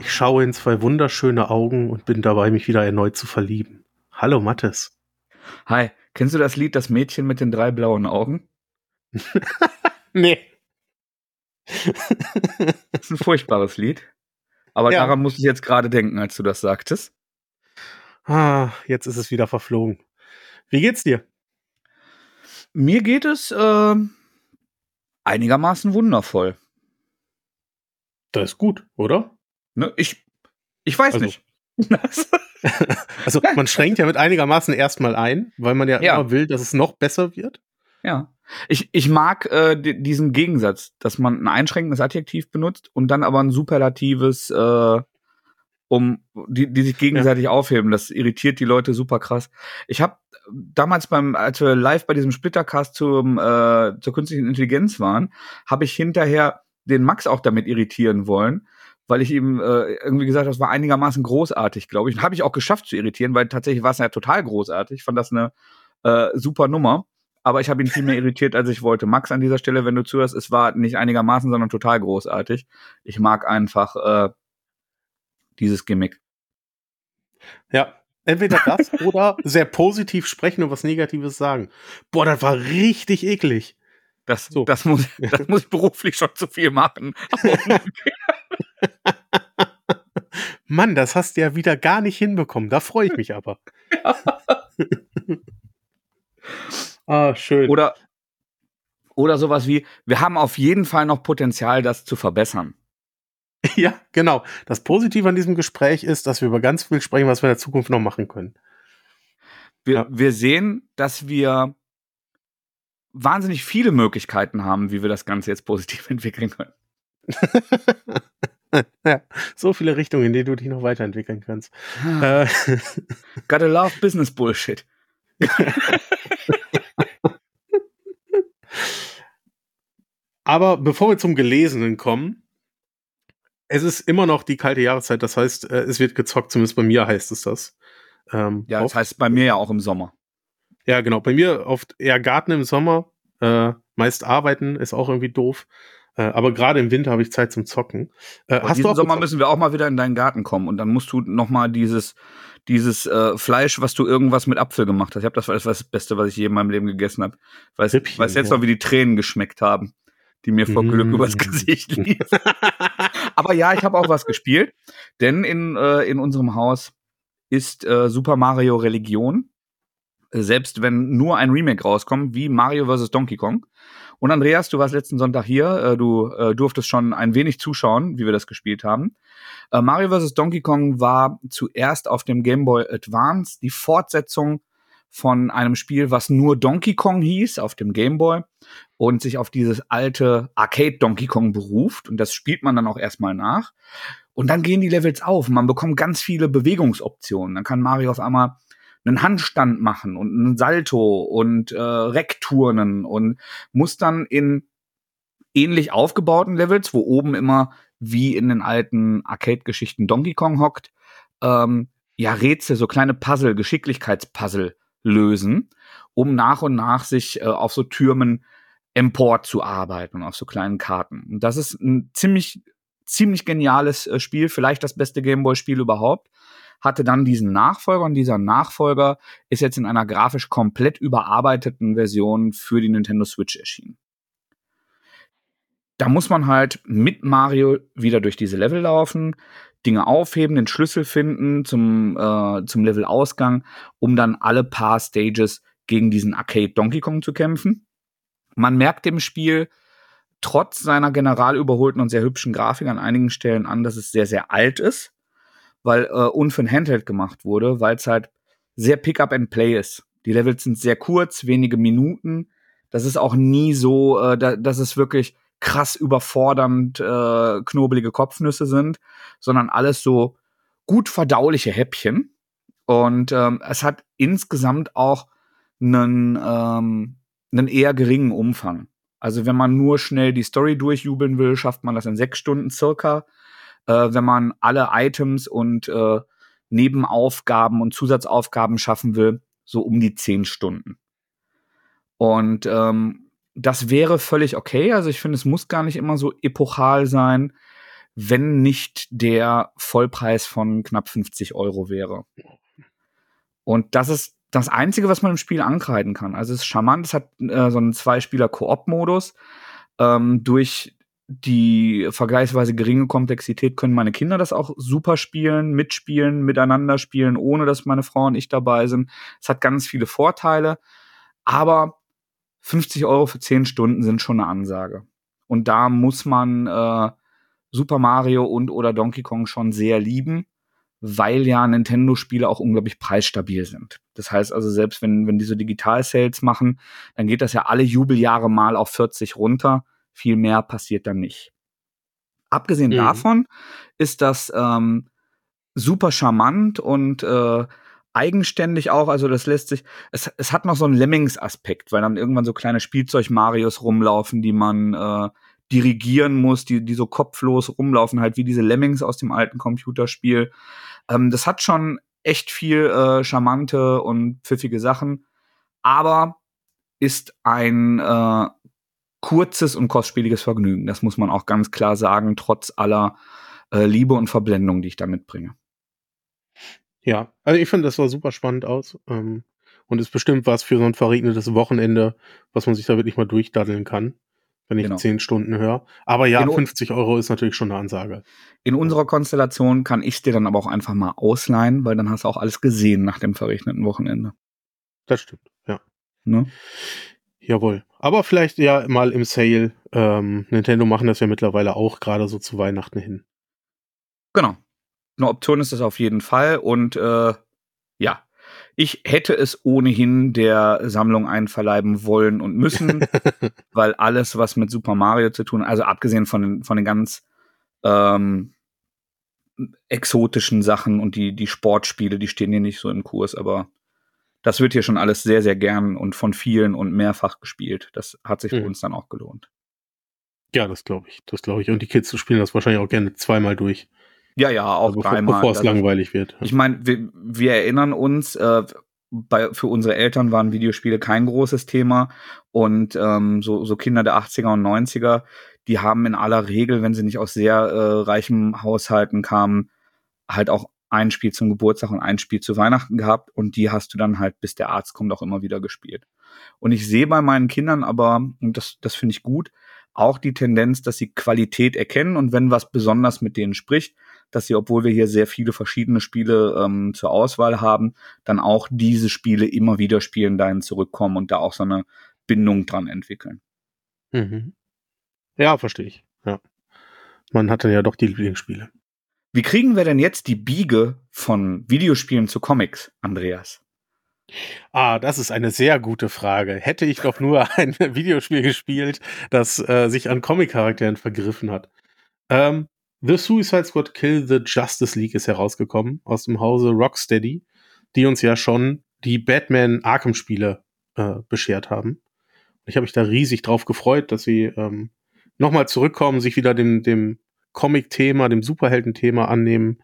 Ich schaue in zwei wunderschöne Augen und bin dabei, mich wieder erneut zu verlieben. Hallo, Mattes. Hi, kennst du das Lied Das Mädchen mit den drei blauen Augen? nee. Das ist ein furchtbares Lied. Aber Ja. daran musste ich jetzt gerade denken, als du das sagtest. Ah, jetzt ist es wieder verflogen. Wie geht's dir? Mir geht es ähm, einigermaßen wundervoll. Das ist gut, oder? Ne? Ich, ich weiß Also- nicht. Also man schränkt ja mit einigermaßen erstmal ein, weil man ja, Ja. immer will, dass es noch besser wird. Ja. Ich, ich mag äh, di- diesen Gegensatz, dass man ein einschränkendes Adjektiv benutzt und dann aber ein superlatives, äh, um die, die sich gegenseitig aufheben. Das irritiert die Leute super krass. Ich habe damals beim, als wir live bei diesem Splittercast zum, äh, zur künstlichen Intelligenz waren, habe ich hinterher den Max auch damit irritieren wollen, weil ich ihm äh, irgendwie gesagt habe, das war einigermaßen großartig, glaube ich. Und habe ich auch geschafft zu irritieren, weil tatsächlich war es ja total großartig. Ich fand das eine äh, super Nummer. Aber ich habe ihn viel mehr irritiert, als ich wollte. Max, an dieser Stelle, wenn du zuhörst, es war nicht einigermaßen, sondern total großartig. Ich mag einfach äh, dieses Gimmick. Ja. Entweder das oder sehr positiv sprechen und was Negatives sagen. Boah, das war richtig eklig. Das, So. das, muss, das muss ich beruflich schon zu viel machen. Mann, das hast du ja wieder gar nicht hinbekommen. Da freue ich mich aber. ah, schön. oder, oder sowas wie, wir haben auf jeden Fall noch Potenzial, das zu verbessern. Ja, genau. Das Positive an diesem Gespräch ist, dass wir über ganz viel sprechen, was wir in der Zukunft noch machen können. Wir, Ja. wir sehen, dass wir wahnsinnig viele Möglichkeiten haben, wie wir das Ganze jetzt positiv entwickeln können. ja, so viele Richtungen, in denen du dich noch weiterentwickeln kannst. Äh, Gotta love business bullshit. aber bevor wir zum Gelesenen kommen, es ist immer noch die kalte Jahreszeit. Das heißt, äh, es wird gezockt, zumindest bei mir heißt es das. Ähm, Ja, das oft. heißt bei mir ja auch im Sommer. Ja, genau. Bei mir oft eher Garten im Sommer. Äh, meist arbeiten ist auch irgendwie doof. Äh, aber gerade im Winter habe ich Zeit zum Zocken. Äh, hast du diesen auch Sommer müssen wir auch mal wieder in deinen Garten kommen und dann musst du noch mal dieses dieses äh, Fleisch, was du irgendwas mit Apfel gemacht hast. Ich habe das war das, Beste, was ich je in meinem Leben gegessen habe. Weiß, Rippchen, weiß jetzt ja. noch, wie die Tränen geschmeckt haben, die mir vor Glück Mm. übers Gesicht liefen. Aber ja, ich habe auch was gespielt, denn in äh, in unserem Haus ist äh, Super Mario Religion. Äh, Selbst wenn nur ein Remake rauskommt, wie Mario vs. Donkey Kong. Und Andreas, du warst letzten Sonntag hier, äh, du äh, durftest schon ein wenig zuschauen, wie wir das gespielt haben. Äh, Mario vs. Donkey Kong war zuerst auf dem Game Boy Advance die Fortsetzung von einem Spiel, was nur Donkey Kong hieß, auf dem Game Boy und sich auf dieses alte Arcade Donkey Kong beruft. Und das spielt man dann auch erstmal nach. Und dann gehen die Levels auf. Man bekommt ganz viele Bewegungsoptionen. Dann kann Mario auf einmal einen Handstand machen und einen Salto und äh, Reckturnen und muss dann in ähnlich aufgebauten Levels, wo oben immer wie in den alten Arcade-Geschichten Donkey Kong hockt, ähm, ja Rätsel, so kleine Puzzle, Geschicklichkeitspuzzle lösen, um nach und nach sich äh, auf so Türmen emporzuarbeiten und auf so kleinen Karten. Und das ist ein ziemlich, ziemlich geniales äh, Spiel, vielleicht das beste Gameboy-Spiel überhaupt. Hatte dann diesen Nachfolger und dieser Nachfolger ist jetzt in einer grafisch komplett überarbeiteten Version für die Nintendo Switch erschienen. Da muss man halt mit Mario wieder durch diese Level laufen, Dinge aufheben, den Schlüssel finden zum, äh, zum Levelausgang, um dann alle paar Stages gegen diesen Arcade Donkey Kong zu kämpfen. Man merkt dem Spiel trotz seiner general überholten und sehr hübschen Grafik an einigen Stellen an, dass es sehr, sehr alt ist, weil äh, und für ein Handheld gemacht wurde, weil es halt sehr Pick-up and Play ist. Die Levels sind sehr kurz, wenige Minuten. Das ist auch nie so, äh, da, dass es wirklich krass überfordernd äh, knobelige Kopfnüsse sind, sondern alles so gut verdauliche Häppchen. Und ähm, es hat insgesamt auch einen, ähm, einen eher geringen Umfang. Also wenn man nur schnell die Story durchjubeln will, schafft man das in sechs Stunden circa. Äh, wenn man alle Items und äh, Nebenaufgaben und Zusatzaufgaben schaffen will, so um die zehn Stunden. Und ähm, das wäre völlig okay. Also ich finde, es muss gar nicht immer so epochal sein, wenn nicht der Vollpreis von knapp 50 Euro wäre. Und das ist das Einzige, was man im Spiel ankreiden kann. Also es ist charmant, es hat äh, so einen Zwei-Spieler-Koop-Modus. Ähm, durch die vergleichsweise geringe Komplexität können meine Kinder das auch super spielen, mitspielen, miteinander spielen, ohne dass meine Frau und ich dabei sind. Es hat ganz viele Vorteile, aber 50 Euro für 10 Stunden sind schon eine Ansage. Und da muss man äh, Super Mario und oder Donkey Kong schon sehr lieben weil ja Nintendo-Spiele auch unglaublich preisstabil sind. Das heißt also, selbst wenn, wenn die so Digital-Sales machen, dann geht das ja alle Jubeljahre mal auf 40 runter. Viel mehr passiert dann nicht. Abgesehen mhm. davon ist das ähm, super charmant und äh, eigenständig auch. Also das lässt sich, es, es hat noch so einen Lemmings-Aspekt, weil dann irgendwann so kleine Spielzeug-Marios rumlaufen, die man äh, dirigieren muss, die, die so kopflos rumlaufen, halt wie diese Lemmings aus dem alten Computerspiel. Ähm, das hat schon echt viel äh, charmante und pfiffige Sachen, aber ist ein äh, kurzes und kostspieliges Vergnügen. Das muss man auch ganz klar sagen, trotz aller äh, Liebe und Verblendung, die ich da mitbringe. Ja, also ich finde, das sah super spannend aus. Ähm, und ist bestimmt was für so ein verregnetes Wochenende, was man sich da wirklich mal durchdaddeln kann wenn ich genau. 10 Stunden höre. Aber ja, in 50 Euro ist natürlich schon eine Ansage. In unserer Konstellation kann ich es dir dann aber auch einfach mal ausleihen, weil dann hast du auch alles gesehen nach dem verrechneten Wochenende. Das stimmt, ja. Ne? Jawohl. Aber vielleicht ja mal im Sale. Ähm, Nintendo machen das ja mittlerweile auch gerade so zu Weihnachten hin. Genau. Eine Option ist das auf jeden Fall. Und äh, ja, ich hätte es ohnehin der Sammlung einverleiben wollen und müssen, weil alles, was mit Super Mario zu tun, also abgesehen von den, von den ganz ähm, exotischen Sachen und die, die Sportspiele, die stehen hier nicht so im Kurs, aber das wird hier schon alles sehr, sehr gern und von vielen und mehrfach gespielt. Das hat sich für mhm. uns dann auch gelohnt. Ja, das glaube ich. Das glaube ich. Und die Kids spielen das wahrscheinlich auch gerne zweimal durch. Ja, ja, auch also dreimal. Bevor es langweilig wird. Ich meine, wir, wir, erinnern uns, äh, bei, für unsere Eltern waren Videospiele kein großes Thema und ähm, so, so Kinder der 80er und 90er, die haben in aller Regel, wenn sie nicht aus sehr äh, reichen Haushalten kamen, halt auch ein Spiel zum Geburtstag und ein Spiel zu Weihnachten gehabt und die hast du dann halt, bis der Arzt kommt, auch immer wieder gespielt. Und ich sehe bei meinen Kindern aber, und das, das finde ich gut, auch die Tendenz, dass sie Qualität erkennen und wenn was besonders mit denen spricht, dass sie, obwohl wir hier sehr viele verschiedene Spiele ähm, zur Auswahl haben, dann auch diese Spiele immer wieder spielen, dahin zurückkommen und da auch so eine Bindung dran entwickeln. Mhm. Ja, verstehe ich. Ja. Man hat dann ja doch die Lieblingsspiele. Wie kriegen wir denn jetzt die Biege von Videospielen zu Comics, Andreas? Ah, das ist eine sehr gute Frage. Hätte ich doch nur ein Videospiel gespielt, das äh, sich an Comic-Charakteren vergriffen hat. Ähm, The Suicide Squad Kill the Justice League ist herausgekommen aus dem Hause Rocksteady, die uns ja schon die Batman Arkham Spiele äh, beschert haben. Ich habe mich da riesig drauf gefreut, dass sie ähm, nochmal zurückkommen, sich wieder dem, dem Comic-Thema, dem Superhelden-Thema annehmen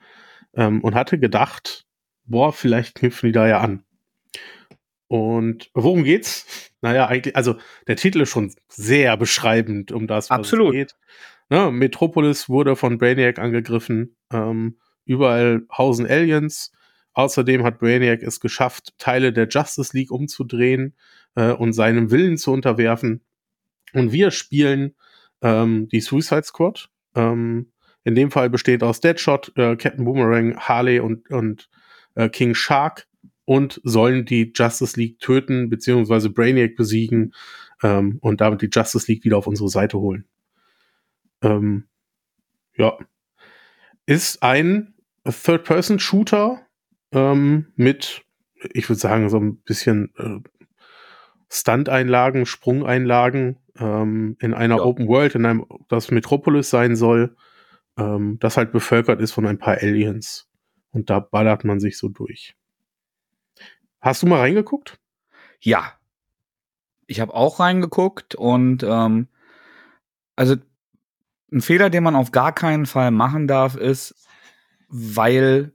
ähm, und hatte gedacht, boah, vielleicht knüpfen die da ja an. Und worum geht's? Naja, eigentlich, also der Titel ist schon sehr beschreibend um das, was Absolut. es geht. Ne, Metropolis wurde von Brainiac angegriffen. Ähm, überall hausen Aliens. Außerdem hat Brainiac es geschafft, Teile der Justice League umzudrehen äh, und seinem Willen zu unterwerfen. Und wir spielen ähm, die Suicide Squad. Ähm, in dem Fall besteht aus Deadshot, äh, Captain Boomerang, Harley und, und äh, King Shark und sollen die Justice League töten, beziehungsweise Brainiac besiegen ähm, und damit die Justice League wieder auf unsere Seite holen. Ähm, ja. Ist ein Third-Person-Shooter ähm, mit, ich würde sagen, so ein bisschen äh, Stunt-Einlagen, Sprungeinlagen ähm, in einer ja. Open World, in einem, das Metropolis sein soll, ähm, das halt bevölkert ist von ein paar Aliens. Und da ballert man sich so durch. Hast du mal reingeguckt? Ja. Ich habe auch reingeguckt und ähm, also ein Fehler, den man auf gar keinen Fall machen darf, ist, weil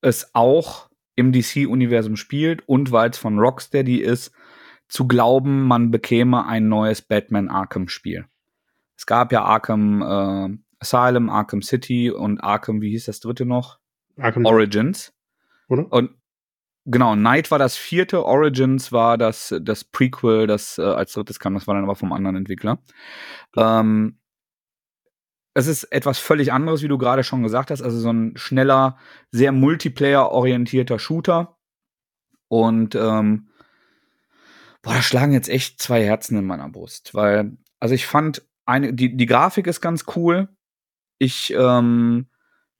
es auch im DC-Universum spielt und weil es von Rocksteady ist, zu glauben, man bekäme ein neues Batman Arkham-Spiel. Es gab ja Arkham äh, Asylum, Arkham City und Arkham, wie hieß das dritte noch? Arkham Origins. Oder? Und genau, Night war das vierte, Origins war das, das Prequel, das äh, als drittes kam, das war dann aber vom anderen Entwickler. Ähm, es ist etwas völlig anderes, wie du gerade schon gesagt hast. Also so ein schneller, sehr Multiplayer-orientierter Shooter. Und ähm, boah, da schlagen jetzt echt zwei Herzen in meiner Brust. Weil, also ich fand, eine, die, die Grafik ist ganz cool. Ich, ähm,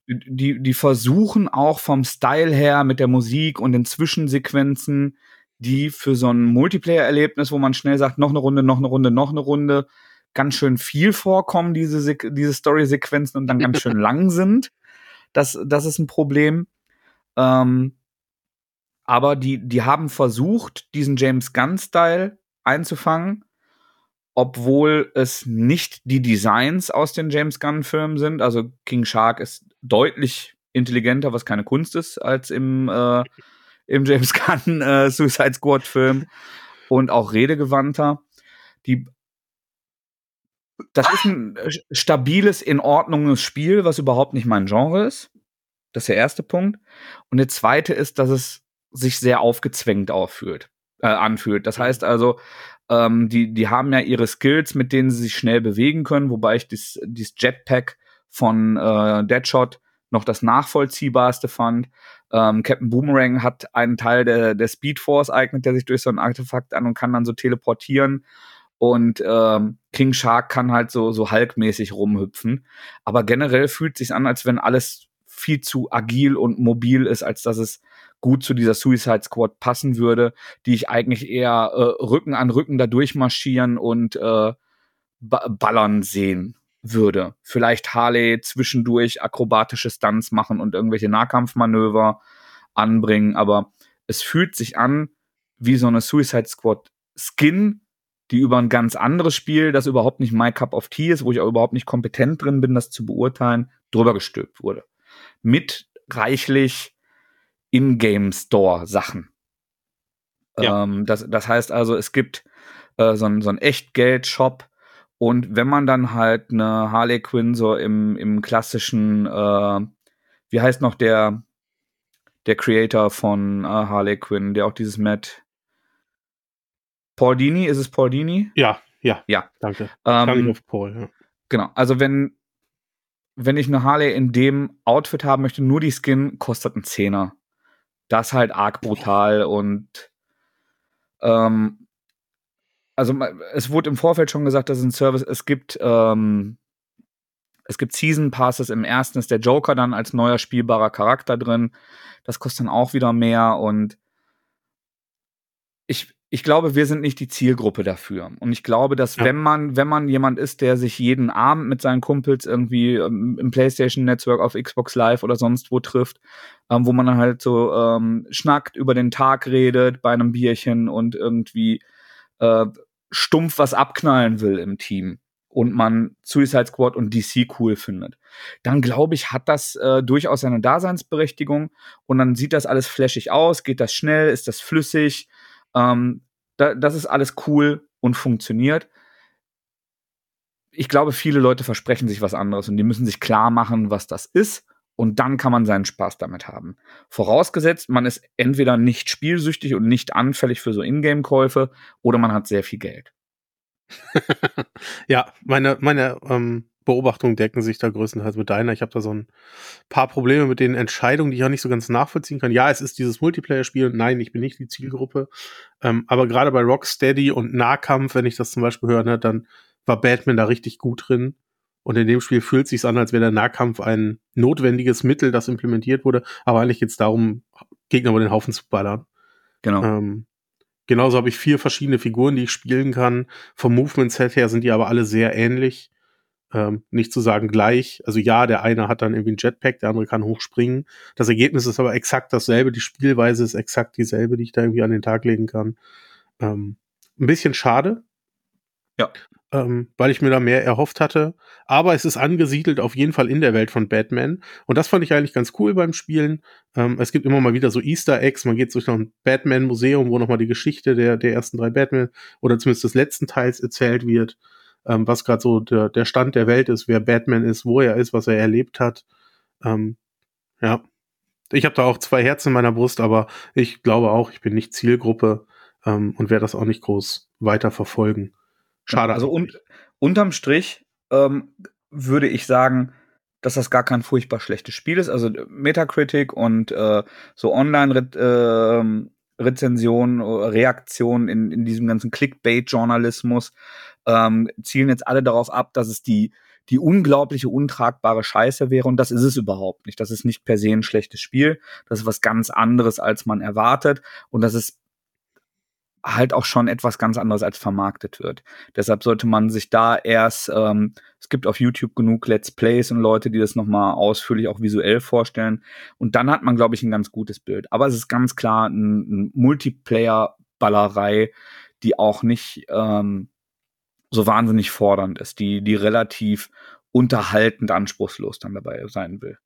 die, die versuchen auch vom Style her mit der Musik und den Zwischensequenzen, die für so ein Multiplayer-Erlebnis, wo man schnell sagt, noch eine Runde, noch eine Runde, noch eine Runde, ganz schön viel vorkommen, diese, diese Story-Sequenzen und dann ganz schön lang sind. Das, das ist ein Problem. Ähm, aber die, die haben versucht, diesen James Gunn-Style einzufangen, obwohl es nicht die Designs aus den James Gunn-Filmen sind. Also King Shark ist deutlich intelligenter, was keine Kunst ist, als im, äh, im James Gunn äh, Suicide Squad-Film und auch redegewandter. Die das ist ein stabiles, in Ordnunges Spiel, was überhaupt nicht mein Genre ist. Das ist der erste Punkt. Und der zweite ist, dass es sich sehr aufgezwängt auffühlt, äh, anfühlt. Das heißt also, ähm, die, die haben ja ihre Skills, mit denen sie sich schnell bewegen können, wobei ich dieses, dieses Jetpack von äh, Deadshot noch das nachvollziehbarste fand. Ähm, Captain Boomerang hat einen Teil der, der Speed Force eignet, der sich durch so ein Artefakt an und kann dann so teleportieren. Und ähm, King Shark kann halt so, so Hulk-mäßig rumhüpfen. Aber generell fühlt sich an, als wenn alles viel zu agil und mobil ist, als dass es gut zu dieser Suicide Squad passen würde, die ich eigentlich eher äh, Rücken an Rücken da durchmarschieren und äh, ba ballern sehen würde. Vielleicht Harley zwischendurch akrobatische Stunts machen und irgendwelche Nahkampfmanöver anbringen, aber es fühlt sich an wie so eine Suicide Squad Skin, die über ein ganz anderes Spiel, das überhaupt nicht my cup of tea ist, wo ich auch überhaupt nicht kompetent drin bin, das zu beurteilen, drüber gestülpt wurde. Mit reichlich In-Game Store Sachen. Ja. Ähm, das, das heißt also, es gibt äh, so, ein, so Echtgeld-Shop und wenn man dann halt eine Harley Quinn so im, im klassischen, äh, wie heißt noch der, der Creator von äh, Harley Quinn, der auch dieses Matt Paul Dini, ist es Paul Dini? Ja, ja. Ja. Danke. Ähm, Danke auf Paul, ja. Genau. Also wenn, wenn ich eine Harley in dem Outfit haben möchte, nur die Skin kostet einen Zehner. Das halt arg brutal und ähm, also es wurde im Vorfeld schon gesagt, dass es ein Service, es gibt ähm, es gibt Season Passes. Im ersten ist der Joker dann als neuer spielbarer Charakter drin. Das kostet dann auch wieder mehr und ich, ich glaube, wir sind nicht die Zielgruppe dafür. Und ich glaube, dass ja. wenn man, wenn man jemand ist, der sich jeden Abend mit seinen Kumpels irgendwie ähm, im PlayStation Network auf Xbox Live oder sonst wo trifft, ähm, wo man dann halt so ähm, schnackt, über den Tag redet bei einem Bierchen und irgendwie äh, stumpf was abknallen will im Team und man Suicide Squad und DC cool findet, dann glaube ich, hat das äh, durchaus seine Daseinsberechtigung und dann sieht das alles flashig aus, geht das schnell, ist das flüssig, ähm, da, das ist alles cool und funktioniert. Ich glaube, viele Leute versprechen sich was anderes und die müssen sich klar machen, was das ist. Und dann kann man seinen Spaß damit haben. Vorausgesetzt, man ist entweder nicht spielsüchtig und nicht anfällig für so Ingame-Käufe oder man hat sehr viel Geld. ja, meine, meine ähm, Beobachtungen decken sich da größtenteils mit deiner. Ich habe da so ein paar Probleme mit den Entscheidungen, die ich auch nicht so ganz nachvollziehen kann. Ja, es ist dieses Multiplayer-Spiel. Nein, ich bin nicht die Zielgruppe. Ähm, aber gerade bei Rocksteady und Nahkampf, wenn ich das zum Beispiel höre, ne, dann war Batman da richtig gut drin. Und in dem Spiel fühlt sich an, als wäre der Nahkampf ein notwendiges Mittel, das implementiert wurde. Aber eigentlich geht es darum, Gegner über den Haufen zu ballern. Genau. Ähm, genauso habe ich vier verschiedene Figuren, die ich spielen kann. Vom Movement-Set her sind die aber alle sehr ähnlich ähm, nicht zu sagen gleich. Also ja, der eine hat dann irgendwie ein Jetpack, der andere kann hochspringen. Das Ergebnis ist aber exakt dasselbe, die Spielweise ist exakt dieselbe, die ich da irgendwie an den Tag legen kann. Ähm, ein bisschen schade. Ja. Ähm, weil ich mir da mehr erhofft hatte. Aber es ist angesiedelt auf jeden Fall in der Welt von Batman. Und das fand ich eigentlich ganz cool beim Spielen. Ähm, es gibt immer mal wieder so Easter Eggs. Man geht durch noch ein Batman-Museum, wo nochmal die Geschichte der, der ersten drei Batman oder zumindest des letzten Teils erzählt wird ähm, was gerade so der, der Stand der Welt ist, wer Batman ist, wo er ist, was er erlebt hat. Ähm, ja. Ich habe da auch zwei Herzen in meiner Brust, aber ich glaube auch, ich bin nicht Zielgruppe ähm, und werde das auch nicht groß weiter verfolgen. Schade. Also und, unterm Strich ähm, würde ich sagen, dass das gar kein furchtbar schlechtes Spiel ist. Also Metacritic und äh, so Online-Rezensionen, äh, Reaktionen in, in diesem ganzen Clickbait-Journalismus ähm, zielen jetzt alle darauf ab, dass es die, die unglaubliche, untragbare Scheiße wäre. Und das ist es überhaupt nicht. Das ist nicht per se ein schlechtes Spiel. Das ist was ganz anderes, als man erwartet. Und das ist halt auch schon etwas ganz anderes als vermarktet wird. Deshalb sollte man sich da erst, ähm, es gibt auf YouTube genug Let's Plays und Leute, die das nochmal ausführlich auch visuell vorstellen. Und dann hat man, glaube ich, ein ganz gutes Bild. Aber es ist ganz klar ein, ein Multiplayer-Ballerei, die auch nicht ähm, so wahnsinnig fordernd ist, die, die relativ unterhaltend anspruchslos dann dabei sein will.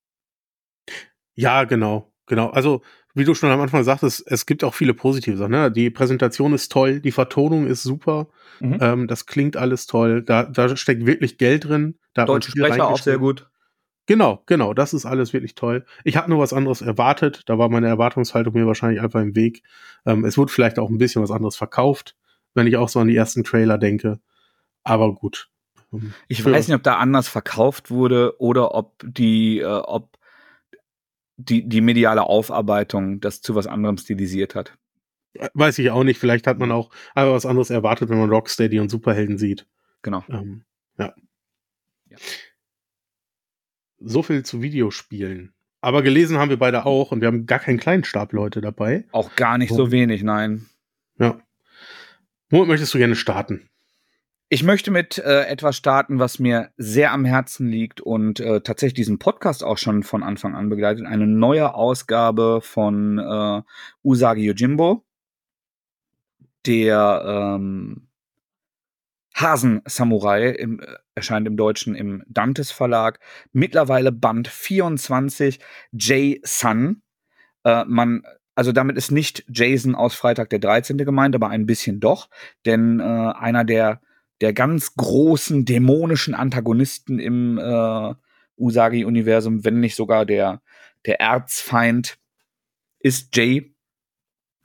Ja, genau, genau. Also, wie du schon am Anfang sagtest, es gibt auch viele positive Sachen. Ne? Die Präsentation ist toll, die Vertonung ist super, mhm. ähm, das klingt alles toll, da, da steckt wirklich Geld drin. Da Deutsche Sprecher auch sehr gut. Genau, genau, das ist alles wirklich toll. Ich habe nur was anderes erwartet, da war meine Erwartungshaltung mir wahrscheinlich einfach im Weg. Ähm, es wurde vielleicht auch ein bisschen was anderes verkauft, wenn ich auch so an die ersten Trailer denke. Aber gut. Ich weiß nicht, ob da anders verkauft wurde oder ob die, äh, ob die, die mediale Aufarbeitung das zu was anderem stilisiert hat. Weiß ich auch nicht. Vielleicht hat man auch einfach was anderes erwartet, wenn man Rocksteady und Superhelden sieht. Genau. Ähm, ja. ja. So viel zu Videospielen. Aber gelesen haben wir beide auch und wir haben gar keinen kleinen Stab Leute dabei. Auch gar nicht oh. so wenig, nein. Ja. Womit möchtest du gerne starten? Ich möchte mit äh, etwas starten, was mir sehr am Herzen liegt und äh, tatsächlich diesen Podcast auch schon von Anfang an begleitet. Eine neue Ausgabe von äh, Usagi Yojimbo, der ähm, Hasen-Samurai im, äh, erscheint im Deutschen im Dantes Verlag. Mittlerweile Band 24, J-Sun. Äh, man also damit ist nicht Jason aus Freitag der 13. gemeint, aber ein bisschen doch, denn äh, einer der der ganz großen dämonischen Antagonisten im äh, Usagi-Universum, wenn nicht sogar der, der Erzfeind, ist Jay.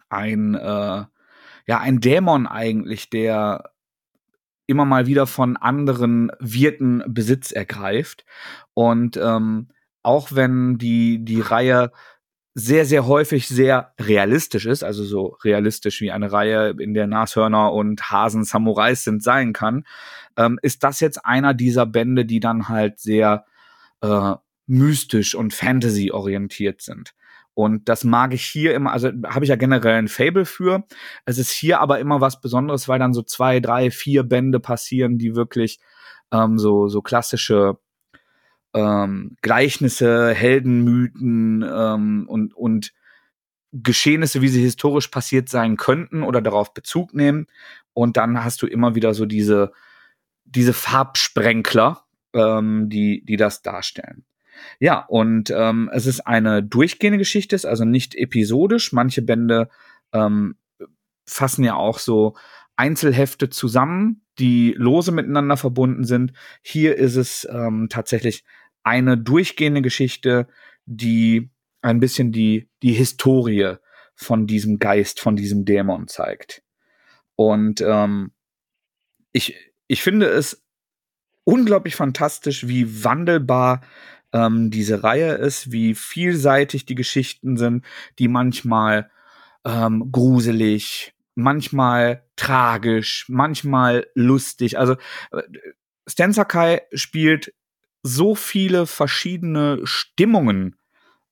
Ein, äh, ja, ein Dämon eigentlich, der immer mal wieder von anderen Wirten Besitz ergreift. Und ähm, auch wenn die, die Reihe sehr, sehr häufig sehr realistisch ist, also so realistisch wie eine Reihe, in der Nashörner und Hasen Samurais sind, sein kann, ähm, ist das jetzt einer dieser Bände, die dann halt sehr äh, mystisch und Fantasy orientiert sind. Und das mag ich hier immer, also habe ich ja generell ein Fable für. Es ist hier aber immer was Besonderes, weil dann so zwei, drei, vier Bände passieren, die wirklich ähm, so, so klassische ähm, Gleichnisse, Heldenmythen ähm, und, und Geschehnisse, wie sie historisch passiert sein könnten oder darauf Bezug nehmen. Und dann hast du immer wieder so diese, diese Farbsprenkler, ähm, die, die das darstellen. Ja, und ähm, es ist eine durchgehende Geschichte, ist also nicht episodisch. Manche Bände ähm, fassen ja auch so Einzelhefte zusammen, die lose miteinander verbunden sind. Hier ist es ähm, tatsächlich eine durchgehende Geschichte, die ein bisschen die, die Historie von diesem Geist, von diesem Dämon zeigt. Und ähm, ich, ich finde es unglaublich fantastisch, wie wandelbar ähm, diese Reihe ist, wie vielseitig die Geschichten sind, die manchmal ähm, gruselig, manchmal tragisch, manchmal lustig. Also äh, Stan Sakai spielt so viele verschiedene Stimmungen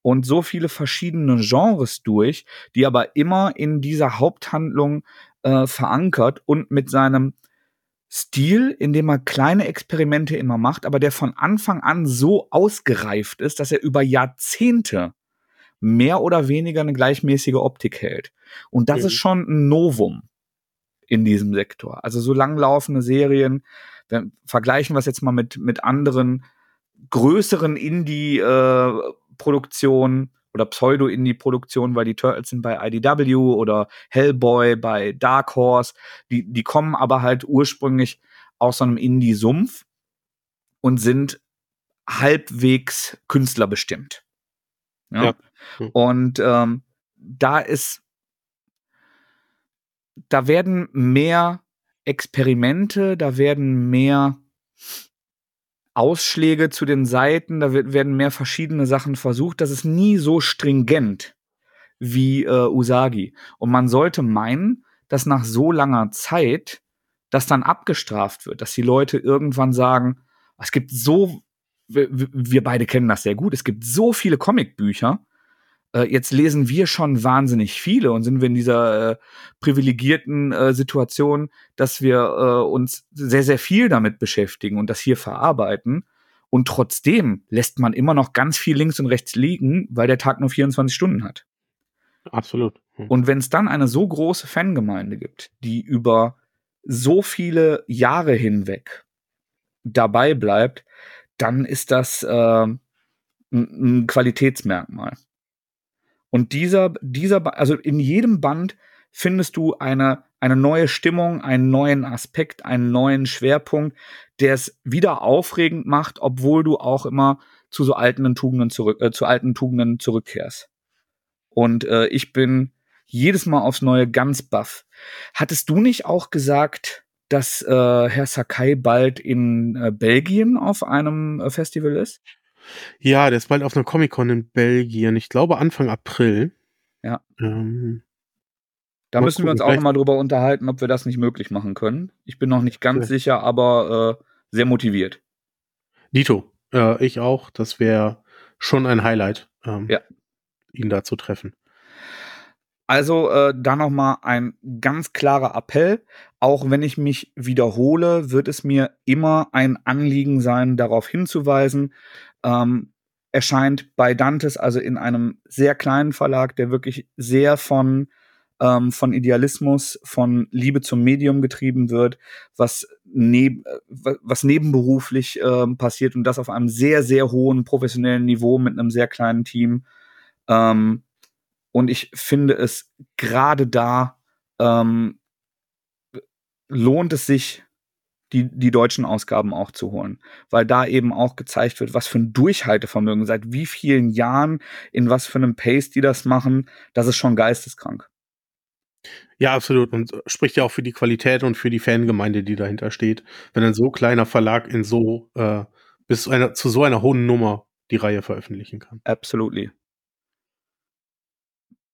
und so viele verschiedene Genres durch, die aber immer in dieser Haupthandlung äh, verankert und mit seinem Stil, in dem er kleine Experimente immer macht, aber der von Anfang an so ausgereift ist, dass er über Jahrzehnte mehr oder weniger eine gleichmäßige Optik hält. Und das mhm. ist schon ein Novum in diesem Sektor. Also so langlaufende Serien, vergleichen wir es jetzt mal mit, mit anderen größeren Indie-Produktionen äh, oder Pseudo-Indie-Produktionen, weil die Turtles sind bei IDW oder Hellboy bei Dark Horse. Die, die kommen aber halt ursprünglich aus so einem Indie-Sumpf und sind halbwegs künstlerbestimmt. Ja. ja. Hm. Und ähm, da ist, da werden mehr Experimente, da werden mehr Ausschläge zu den Seiten, da werden mehr verschiedene Sachen versucht. Das ist nie so stringent wie äh, Usagi. Und man sollte meinen, dass nach so langer Zeit das dann abgestraft wird, dass die Leute irgendwann sagen, es gibt so, wir, wir beide kennen das sehr gut, es gibt so viele Comicbücher, äh, jetzt lesen wir schon wahnsinnig viele und sind wir in dieser äh, privilegierten äh, Situation, dass wir äh, uns sehr, sehr viel damit beschäftigen und das hier verarbeiten. Und trotzdem lässt man immer noch ganz viel links und rechts liegen, weil der Tag nur 24 Stunden hat. Absolut. Hm. Und wenn es dann eine so große Fangemeinde gibt, die über so viele Jahre hinweg dabei bleibt, dann ist das äh, ein, ein Qualitätsmerkmal. Und dieser, dieser, also in jedem Band findest du eine, eine neue Stimmung, einen neuen Aspekt, einen neuen Schwerpunkt, der es wieder aufregend macht, obwohl du auch immer zu so alten Tugenden zurück, äh, zu alten Tugenden zurückkehrst. Und äh, ich bin jedes Mal aufs Neue ganz baff. Hattest du nicht auch gesagt, dass äh, Herr Sakai bald in äh, Belgien auf einem äh, Festival ist? Ja, der ist bald auf einer Comic-Con in Belgien. Ich glaube Anfang April. Ja. Ähm, da müssen gucken, wir uns auch nochmal drüber unterhalten, ob wir das nicht möglich machen können. Ich bin noch nicht ganz okay. sicher, aber äh, sehr motiviert. Dito, äh, ich auch. Das wäre schon ein Highlight, ähm, ja. ihn da zu treffen. Also äh, da nochmal ein ganz klarer Appell. Auch wenn ich mich wiederhole, wird es mir immer ein Anliegen sein, darauf hinzuweisen, ähm, erscheint bei Dantes also in einem sehr kleinen Verlag, der wirklich sehr von ähm, von Idealismus, von Liebe zum Medium getrieben wird, was, neb was nebenberuflich ähm, passiert und das auf einem sehr, sehr hohen professionellen Niveau mit einem sehr kleinen Team. Ähm, und ich finde es gerade da ähm, lohnt es sich, die, die deutschen Ausgaben auch zu holen. Weil da eben auch gezeigt wird, was für ein Durchhaltevermögen, seit wie vielen Jahren, in was für einem Pace die das machen, das ist schon geisteskrank. Ja, absolut. Und spricht ja auch für die Qualität und für die Fangemeinde, die dahinter steht. Wenn ein so kleiner Verlag in so, äh, bis einer, zu so einer hohen Nummer die Reihe veröffentlichen kann. Absolutely.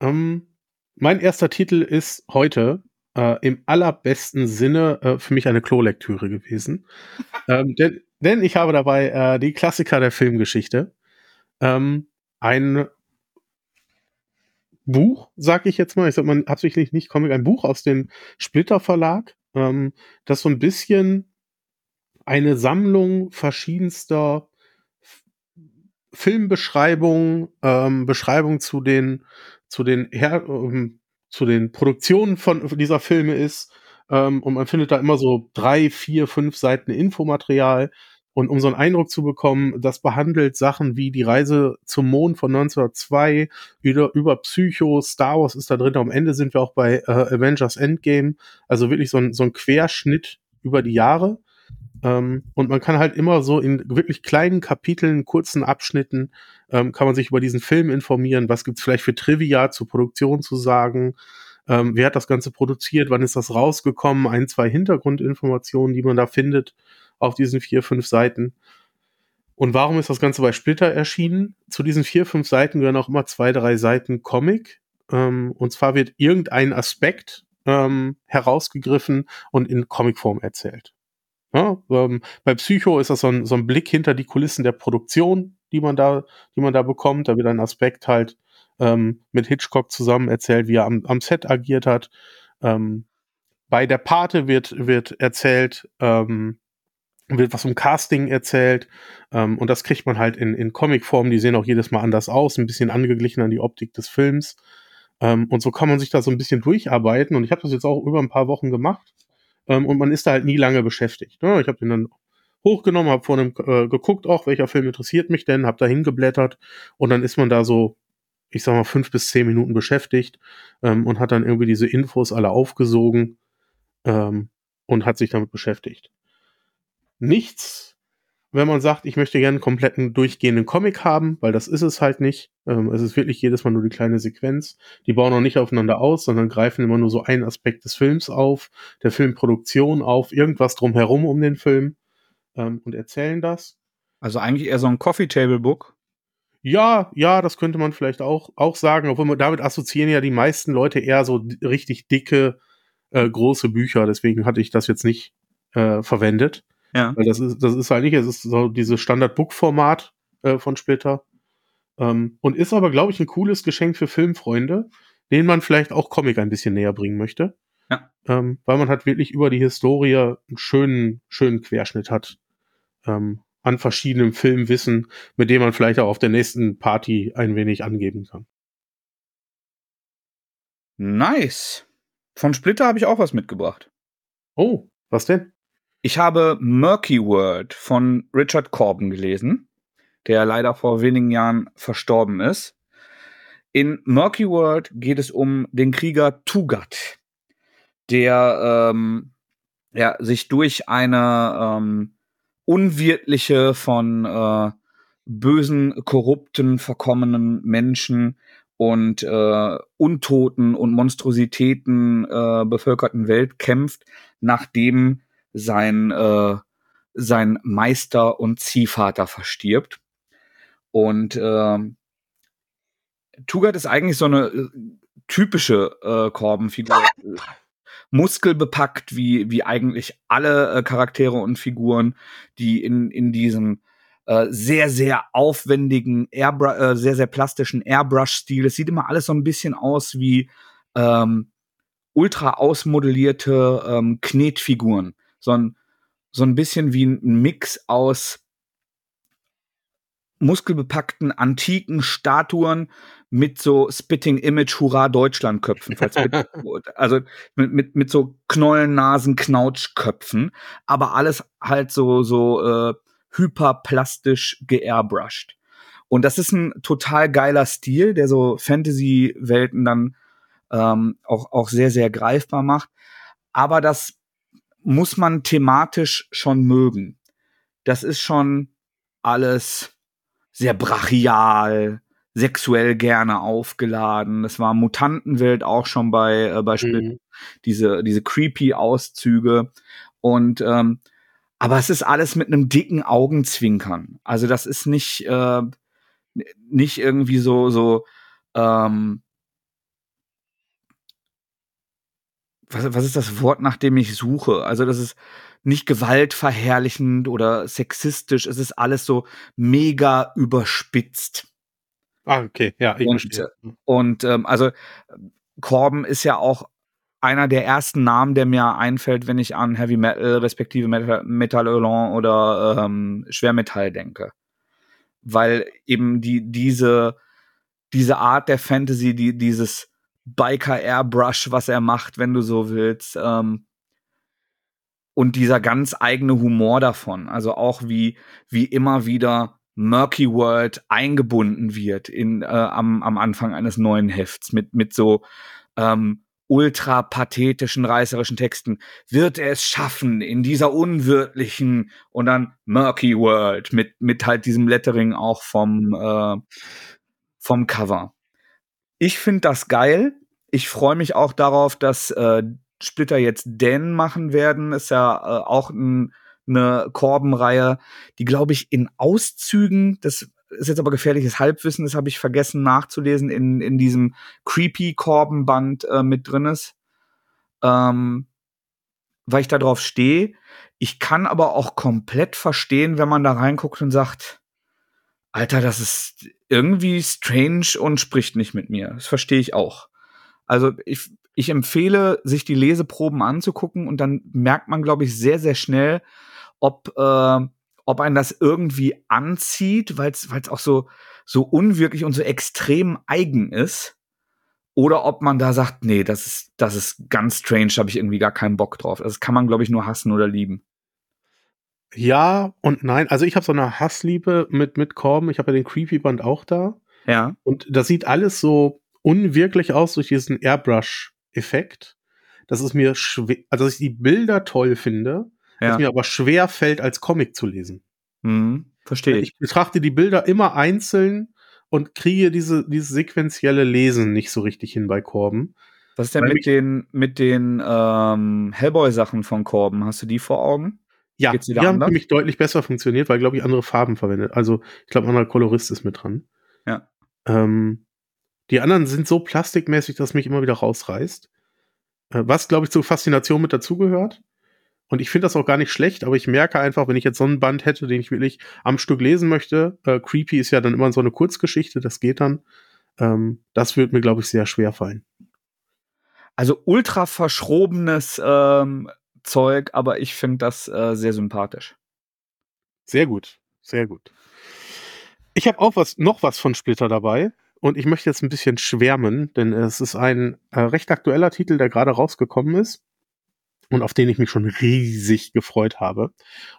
Ähm, mein erster Titel ist heute äh, im allerbesten Sinne äh, für mich eine Klolektüre gewesen. ähm, denn, denn, ich habe dabei äh, die Klassiker der Filmgeschichte. Ähm, ein Buch, sag ich jetzt mal, ich sag mal absichtlich nicht Comic, ein Buch aus dem Splitter Verlag, ähm, das so ein bisschen eine Sammlung verschiedenster Filmbeschreibungen, ähm, Beschreibungen zu den zu den Her ähm, zu den Produktionen von dieser Filme ist. Ähm, und man findet da immer so drei, vier, fünf Seiten Infomaterial. Und um so einen Eindruck zu bekommen, das behandelt Sachen wie die Reise zum Mond von 1902, über, über Psycho, Star Wars ist da drin. Am Ende sind wir auch bei äh, Avengers Endgame. Also wirklich so ein, so ein Querschnitt über die Jahre. Ähm, und man kann halt immer so in wirklich kleinen Kapiteln, kurzen Abschnitten, ähm, kann man sich über diesen Film informieren. Was gibt's vielleicht für Trivia zur Produktion zu sagen? Ähm, wer hat das Ganze produziert? Wann ist das rausgekommen? Ein, zwei Hintergrundinformationen, die man da findet auf diesen vier, fünf Seiten. Und warum ist das Ganze bei Splitter erschienen? Zu diesen vier, fünf Seiten gehören auch immer zwei, drei Seiten Comic. Ähm, und zwar wird irgendein Aspekt ähm, herausgegriffen und in Comicform erzählt. Ja, ähm, bei Psycho ist das so ein, so ein Blick hinter die Kulissen der Produktion, die man da, die man da bekommt. Da wird ein Aspekt halt ähm, mit Hitchcock zusammen erzählt, wie er am, am Set agiert hat. Ähm, bei der Pate wird, wird erzählt, ähm, wird was um Casting erzählt ähm, und das kriegt man halt in, in Comicform, die sehen auch jedes Mal anders aus, ein bisschen angeglichen an die Optik des Films ähm, und so kann man sich da so ein bisschen durcharbeiten und ich habe das jetzt auch über ein paar Wochen gemacht ähm, und man ist da halt nie lange beschäftigt. Ne? Ich habe den dann hochgenommen, habe vor äh, geguckt, auch welcher Film interessiert mich denn, habe da hingeblättert und dann ist man da so, ich sag mal, fünf bis zehn Minuten beschäftigt ähm, und hat dann irgendwie diese Infos alle aufgesogen ähm, und hat sich damit beschäftigt nichts, wenn man sagt, ich möchte gerne einen kompletten durchgehenden Comic haben, weil das ist es halt nicht. Ähm, es ist wirklich jedes Mal nur die kleine Sequenz. Die bauen auch nicht aufeinander aus, sondern greifen immer nur so einen Aspekt des Films auf, der Filmproduktion auf, irgendwas drumherum um den Film ähm, und erzählen das. Also eigentlich eher so ein Coffee Table Book. Ja, ja, das könnte man vielleicht auch, auch sagen, obwohl man damit assoziieren ja die meisten Leute eher so richtig dicke, äh, große Bücher. Deswegen hatte ich das jetzt nicht äh, verwendet. Ja. Weil das ist, das ist eigentlich, es ist so dieses Standard-Book-Format äh, von Splitter. Ähm, und ist aber, glaube ich, ein cooles Geschenk für Filmfreunde, denen man vielleicht auch Comic ein bisschen näher bringen möchte. Ja. Ähm, weil man halt wirklich über die Historie einen schönen, schönen Querschnitt hat. Ähm, an verschiedenen Filmwissen, mit dem man vielleicht auch auf der nächsten Party ein wenig angeben kann. Nice. Von Splitter habe ich auch was mitgebracht. Oh, was denn? Ich habe Murky World von Richard Corbin gelesen, der leider vor wenigen Jahren verstorben ist. In Murky World geht es um den Krieger Tugat, der ähm, ja, sich durch eine ähm, unwirtliche, von äh, bösen, korrupten, verkommenen Menschen und äh, Untoten und Monstrositäten äh, bevölkerten Welt kämpft, nachdem sein, äh, sein Meister und Ziehvater verstirbt. Und äh, Tugat ist eigentlich so eine äh, typische äh, Korbenfigur. Muskelbepackt, wie, wie eigentlich alle äh, Charaktere und Figuren, die in, in diesem äh, sehr, sehr aufwendigen, Airbrush, äh, sehr, sehr plastischen Airbrush-Stil. Es sieht immer alles so ein bisschen aus wie ähm, ultra ausmodellierte ähm, Knetfiguren so ein, so ein bisschen wie ein Mix aus muskelbepackten antiken Statuen mit so Spitting Image Hurra Deutschland Köpfen. also mit, mit, mit so Knollen, Nasen, Knautschköpfen. Aber alles halt so, so äh, hyperplastisch geairbrushed. Und das ist ein total geiler Stil, der so Fantasy-Welten dann ähm, auch, auch sehr, sehr greifbar macht. Aber das muss man thematisch schon mögen. Das ist schon alles sehr brachial, sexuell gerne aufgeladen. Das war Mutantenwelt auch schon bei äh, Beispiel mhm. diese diese creepy Auszüge und ähm, aber es ist alles mit einem dicken Augenzwinkern. Also das ist nicht äh, nicht irgendwie so so ähm, was, was ist das Wort, nach dem ich suche? Also, das ist nicht gewaltverherrlichend oder sexistisch. Es ist alles so mega überspitzt. Ah, okay, ja, ich und, verstehe. Und ähm, also Korben ist ja auch einer der ersten Namen, der mir einfällt, wenn ich an Heavy Metal, respektive Metal, Metal Elan oder ähm, Schwermetall denke. Weil eben die, diese, diese Art der Fantasy, die, dieses Biker Airbrush, was er macht, wenn du so willst. Ähm, und dieser ganz eigene Humor davon. Also auch wie, wie immer wieder Murky World eingebunden wird in, äh, am, am Anfang eines neuen Hefts mit, mit so ähm, ultra pathetischen, reißerischen Texten. Wird er es schaffen in dieser unwirtlichen und dann Murky World mit, mit halt diesem Lettering auch vom, äh, vom Cover ich finde das geil. Ich freue mich auch darauf, dass äh, Splitter jetzt Dan machen werden. Ist ja äh, auch ein, eine Korbenreihe, die, glaube ich, in Auszügen, das ist jetzt aber gefährliches Halbwissen, das habe ich vergessen nachzulesen, in, in diesem Creepy Korbenband äh, mit drin ist. Ähm, weil ich da drauf stehe. Ich kann aber auch komplett verstehen, wenn man da reinguckt und sagt, Alter, das ist irgendwie strange und spricht nicht mit mir. Das verstehe ich auch. Also ich, ich empfehle, sich die Leseproben anzugucken und dann merkt man, glaube ich, sehr, sehr schnell, ob, äh, ob einen das irgendwie anzieht, weil es auch so, so unwirklich und so extrem eigen ist. Oder ob man da sagt, nee, das ist, das ist ganz strange, da habe ich irgendwie gar keinen Bock drauf. Das kann man, glaube ich, nur hassen oder lieben. Ja und nein. Also ich habe so eine Hassliebe mit, mit Korben. Ich habe ja den Creepy-Band auch da. Ja. Und das sieht alles so unwirklich aus durch diesen Airbrush-Effekt. Das ist mir schwer, also dass ich die Bilder toll finde, ja. dass mir aber schwer fällt, als Comic zu lesen. Mhm, verstehe ich. Ich betrachte die Bilder immer einzeln und kriege diese, dieses sequentielle Lesen nicht so richtig hin bei Korben. Was ist denn mit den, mit den ähm, Hellboy-Sachen von Korben? Hast du die vor Augen? Ja, die anders? haben für mich deutlich besser funktioniert, weil, glaube ich, andere Farben verwendet. Also, ich glaube, ein anderer Kolorist ist mit dran. Ja. Ähm, die anderen sind so plastikmäßig, dass mich immer wieder rausreißt. Äh, was, glaube ich, zur Faszination mit dazugehört. Und ich finde das auch gar nicht schlecht, aber ich merke einfach, wenn ich jetzt so einen Band hätte, den ich wirklich am Stück lesen möchte, äh, Creepy ist ja dann immer so eine Kurzgeschichte, das geht dann. Ähm, das wird mir, glaube ich, sehr schwer fallen. Also ultra verschrobenes ähm, Zeug, aber ich finde das äh, sehr sympathisch. Sehr gut, sehr gut. Ich habe auch was, noch was von Splitter dabei und ich möchte jetzt ein bisschen schwärmen, denn es ist ein äh, recht aktueller Titel, der gerade rausgekommen ist und auf den ich mich schon riesig gefreut habe.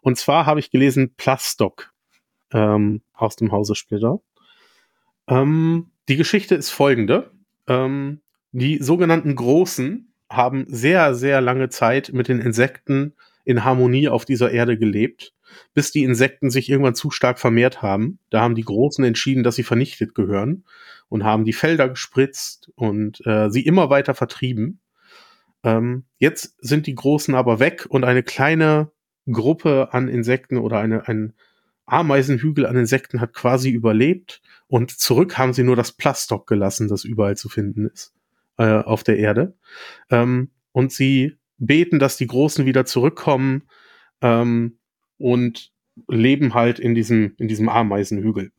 Und zwar habe ich gelesen Plastock ähm, aus dem Hause Splitter. Ähm, die Geschichte ist folgende. Ähm, die sogenannten Großen haben sehr, sehr lange Zeit mit den Insekten in Harmonie auf dieser Erde gelebt, bis die Insekten sich irgendwann zu stark vermehrt haben. Da haben die Großen entschieden, dass sie vernichtet gehören und haben die Felder gespritzt und äh, sie immer weiter vertrieben. Ähm, jetzt sind die Großen aber weg und eine kleine Gruppe an Insekten oder eine, ein Ameisenhügel an Insekten hat quasi überlebt und zurück haben sie nur das Plastock gelassen, das überall zu finden ist äh, auf der Erde. Ähm, und sie beten, dass die Großen wieder zurückkommen ähm, und leben halt in diesem, in diesem Ameisenhügel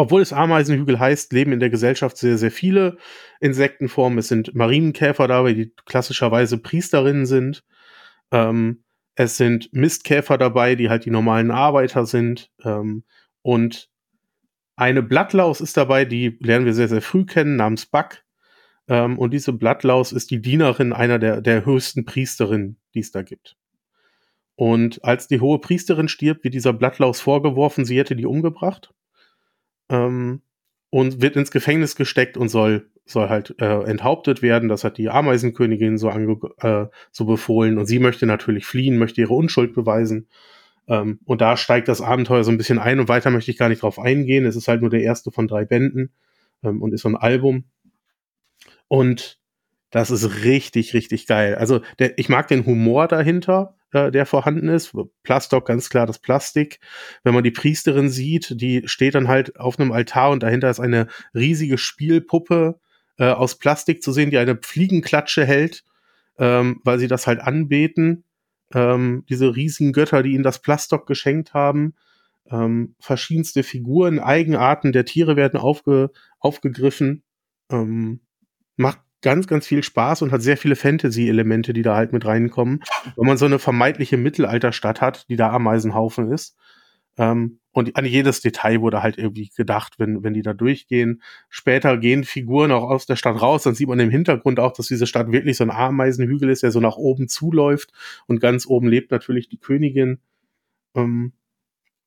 obwohl es Ameisenhügel heißt, leben in der Gesellschaft sehr, sehr viele Insektenformen. Es sind Marienkäfer dabei, die klassischerweise Priesterinnen sind. Ähm, es sind Mistkäfer dabei, die halt die normalen Arbeiter sind. Ähm, und eine Blattlaus ist dabei, die lernen wir sehr, sehr früh kennen, namens Buck. Ähm, und diese Blattlaus ist die Dienerin einer der, der höchsten Priesterinnen, die es da gibt. Und als die hohe Priesterin stirbt, wird dieser Blattlaus vorgeworfen, sie hätte die umgebracht ähm, und wird ins Gefängnis gesteckt und soll, soll halt äh, enthauptet werden. Das hat die Ameisenkönigin so, äh, so befohlen und sie möchte natürlich fliehen, möchte ihre Unschuld beweisen. Ähm, und da steigt das Abenteuer so ein bisschen ein und weiter möchte ich gar nicht drauf eingehen. Es ist halt nur der erste von drei Bänden ähm, und ist so ein Album. Und das ist richtig, richtig geil. Also der, ich mag den Humor dahinter äh, der vorhanden ist. Plastock, ganz klar das Plastik. Wenn man die Priesterin sieht, die steht dann halt auf einem Altar und dahinter ist eine riesige Spielpuppe äh, aus Plastik zu sehen, die eine Fliegenklatsche hält, ähm, weil sie das halt anbeten. Ähm, diese riesigen Götter, die ihnen das Plastock geschenkt haben. Ähm, verschiedenste Figuren, Eigenarten der Tiere werden aufge, aufgegriffen. Ähm, macht ganz, ganz viel Spaß und hat sehr viele Fantasy-Elemente, die da halt mit reinkommen. Wenn man so eine vermeintliche Mittelalterstadt hat, die da Ameisenhaufen ist. Ähm, und an jedes Detail wurde halt irgendwie gedacht, wenn, wenn die da durchgehen. Später gehen Figuren auch aus der Stadt raus, dann sieht man im Hintergrund auch, dass diese Stadt wirklich so ein Ameisenhügel ist, der so nach oben zuläuft. Und ganz oben lebt natürlich die Königin. Ähm,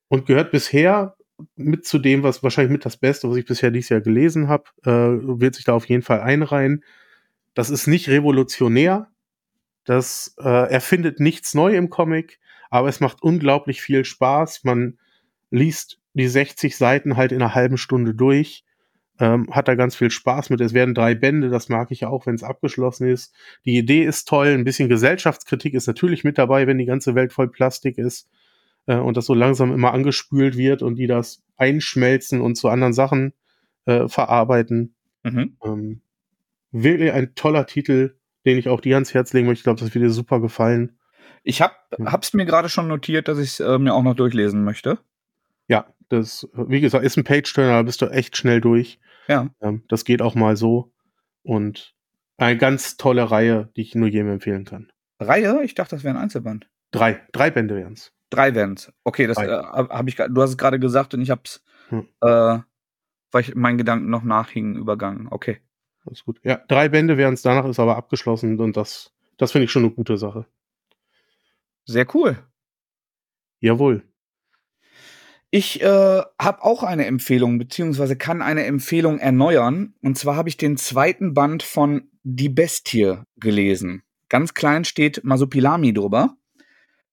und gehört bisher mit zu dem, was wahrscheinlich mit das Beste, was ich bisher dieses Jahr gelesen habe, äh, wird sich da auf jeden Fall einreihen. Das ist nicht revolutionär. Das äh, erfindet nichts neu im Comic, aber es macht unglaublich viel Spaß. Man liest die 60 Seiten halt in einer halben Stunde durch. Ähm, hat da ganz viel Spaß mit. Es werden drei Bände, das mag ich auch, wenn es abgeschlossen ist. Die Idee ist toll, ein bisschen Gesellschaftskritik ist natürlich mit dabei, wenn die ganze Welt voll Plastik ist äh, und das so langsam immer angespült wird und die das einschmelzen und zu anderen Sachen äh, verarbeiten. Mhm. Ähm, wirklich ein toller Titel, den ich auch dir ans Herz legen möchte. Ich glaube, das wird dir super gefallen. Ich hab, hab's mir gerade schon notiert, dass ich es äh, mir auch noch durchlesen möchte. Ja, das, wie gesagt, ist ein Page-Turner, da bist du echt schnell durch. Ja. Ähm, das geht auch mal so. Und Eine ganz tolle Reihe, die ich nur jedem empfehlen kann. Reihe? Ich dachte, das wäre ein Einzelband. Drei. Drei Bände wären es. Drei wären's. Okay, das äh, habe ich. Du hast es gerade gesagt und ich hab's, hm. äh, weil ich meinen Gedanken noch nachhingen, übergangen. Okay. Alles gut. Ja, drei Bände wären es, danach ist aber abgeschlossen und das, das finde ich schon eine gute Sache. Sehr cool. Jawohl. Ich äh, habe auch eine Empfehlung, beziehungsweise kann eine Empfehlung erneuern. Und zwar habe ich den zweiten Band von Die Bestie gelesen. Ganz klein steht Masupilami drüber.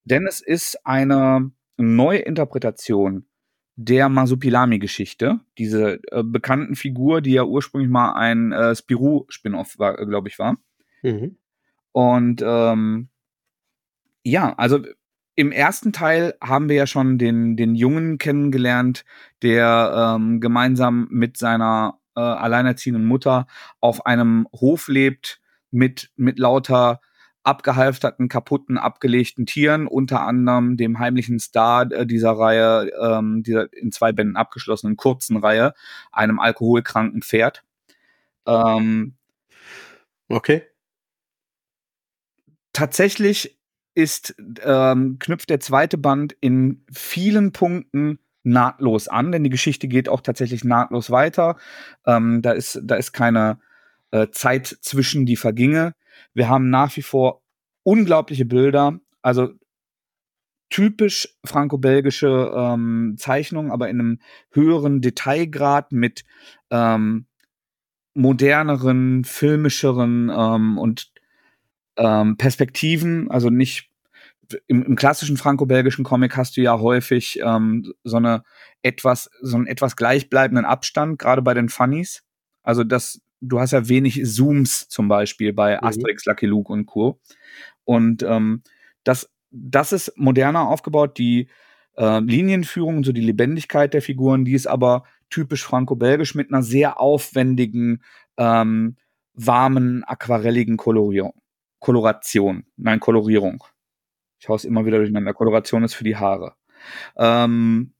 Denn es ist eine neue Interpretation der Masupilami-Geschichte, diese äh, bekannten Figur, die ja ursprünglich mal ein äh, Spirou-Spin-Off war, äh, glaube ich, war. Mhm. Und ähm, ja, also im ersten Teil haben wir ja schon den, den Jungen kennengelernt, der ähm, gemeinsam mit seiner äh, alleinerziehenden Mutter auf einem Hof lebt mit, mit lauter abgehalfterten, kaputten, abgelegten Tieren, unter anderem dem heimlichen Star äh, dieser Reihe, ähm, dieser in zwei Bänden abgeschlossenen kurzen Reihe, einem alkoholkranken Pferd. Ähm, okay. Tatsächlich ist, ähm, knüpft der zweite Band in vielen Punkten nahtlos an, denn die Geschichte geht auch tatsächlich nahtlos weiter. Ähm, da ist, da ist keine äh, Zeit zwischen, die verginge. Wir haben nach wie vor unglaubliche Bilder, also typisch franco-belgische ähm, Zeichnung, aber in einem höheren Detailgrad mit ähm, moderneren, filmischeren ähm, und ähm, Perspektiven, also nicht im, im klassischen franco-belgischen Comic hast du ja häufig ähm, so eine etwas, so einen etwas gleichbleibenden Abstand, gerade bei den Funnies. Also das, du hast ja wenig Zooms zum Beispiel bei mhm. Asterix, Lucky Luke und Co. Und ähm, das, das ist moderner aufgebaut. Die äh, Linienführung, so die Lebendigkeit der Figuren, die ist aber typisch franco-belgisch mit einer sehr aufwendigen, ähm, warmen, aquarelligen Kolorierung. Koloration, nein, Kolorierung. Ich hau's immer wieder durcheinander. Koloration ist für die Haare. Ähm,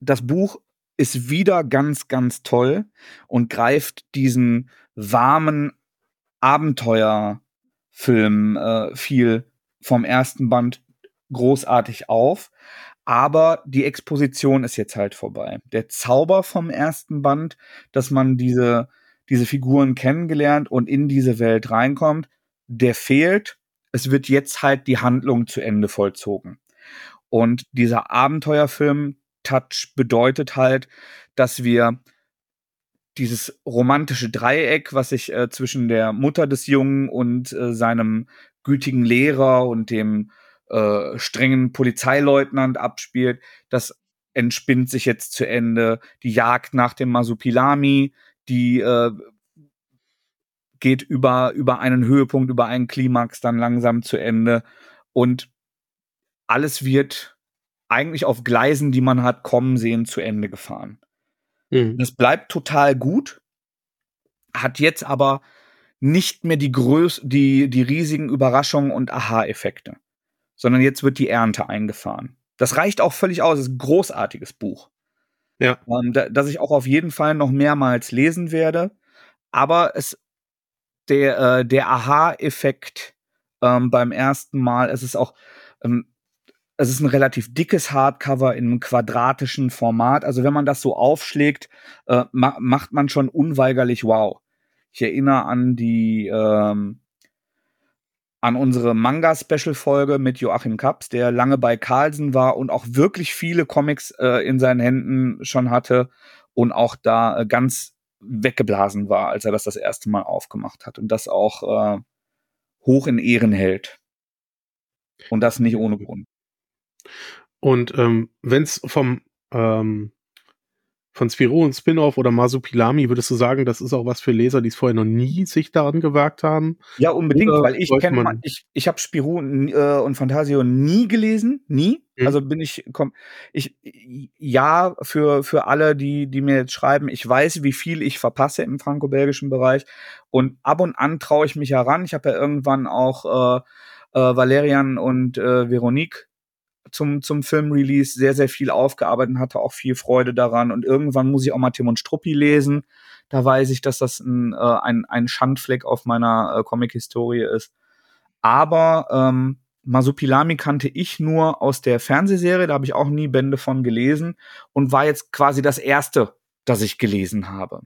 das Buch ist wieder ganz, ganz toll und greift diesen warmen Abenteuerfilm äh, viel vom ersten Band großartig auf. Aber die Exposition ist jetzt halt vorbei. Der Zauber vom ersten Band, dass man diese, diese Figuren kennengelernt und in diese Welt reinkommt, der fehlt. Es wird jetzt halt die Handlung zu Ende vollzogen. Und dieser Abenteuerfilm Touch bedeutet halt, dass wir dieses romantische Dreieck, was sich äh, zwischen der Mutter des Jungen und äh, seinem gütigen Lehrer und dem äh, strengen Polizeileutnant abspielt, das entspinnt sich jetzt zu Ende. Die Jagd nach dem Masupilami, die äh, geht über, über einen Höhepunkt, über einen Klimax dann langsam zu Ende. Und alles wird eigentlich auf Gleisen, die man hat kommen sehen, zu Ende gefahren. Mhm. Das bleibt total gut, hat jetzt aber nicht mehr die Größ die, die riesigen Überraschungen und Aha-Effekte, sondern jetzt wird die Ernte eingefahren. Das reicht auch völlig aus, ist ein großartiges Buch. Ja. Ähm, da, das ich auch auf jeden Fall noch mehrmals lesen werde. Aber es, der, äh, der Aha-Effekt ähm, beim ersten Mal, es ist auch, ähm, es ist ein relativ dickes Hardcover in einem quadratischen Format. Also wenn man das so aufschlägt, äh, ma macht man schon unweigerlich wow. Ich erinnere an die ähm, an unsere Manga-Special-Folge mit Joachim Kaps, der lange bei Carlsen war und auch wirklich viele Comics äh, in seinen Händen schon hatte und auch da äh, ganz weggeblasen war, als er das das erste Mal aufgemacht hat und das auch äh, hoch in Ehren hält. Und das nicht ohne Grund. Und ähm, wenn es vom ähm, von Spiro und Spin-off oder Masupilami, würdest du sagen, das ist auch was für Leser, die es vorher noch nie sich daran gewagt haben? Ja, unbedingt, oder weil ich kenne, ich, ich habe Spiro äh, und Fantasio nie gelesen, nie. Mhm. Also bin ich, komm, ich, ja, für, für alle, die, die mir jetzt schreiben, ich weiß, wie viel ich verpasse im franco-belgischen Bereich und ab und an traue ich mich heran. Ich habe ja irgendwann auch äh, äh, Valerian und äh, Veronique zum, zum Filmrelease sehr, sehr viel aufgearbeitet und hatte auch viel Freude daran. Und irgendwann muss ich auch mal Tim und Struppi lesen. Da weiß ich, dass das ein, äh, ein, ein Schandfleck auf meiner äh, Comic-Historie ist. Aber ähm, Masupilami kannte ich nur aus der Fernsehserie, da habe ich auch nie Bände von gelesen und war jetzt quasi das erste, das ich gelesen habe.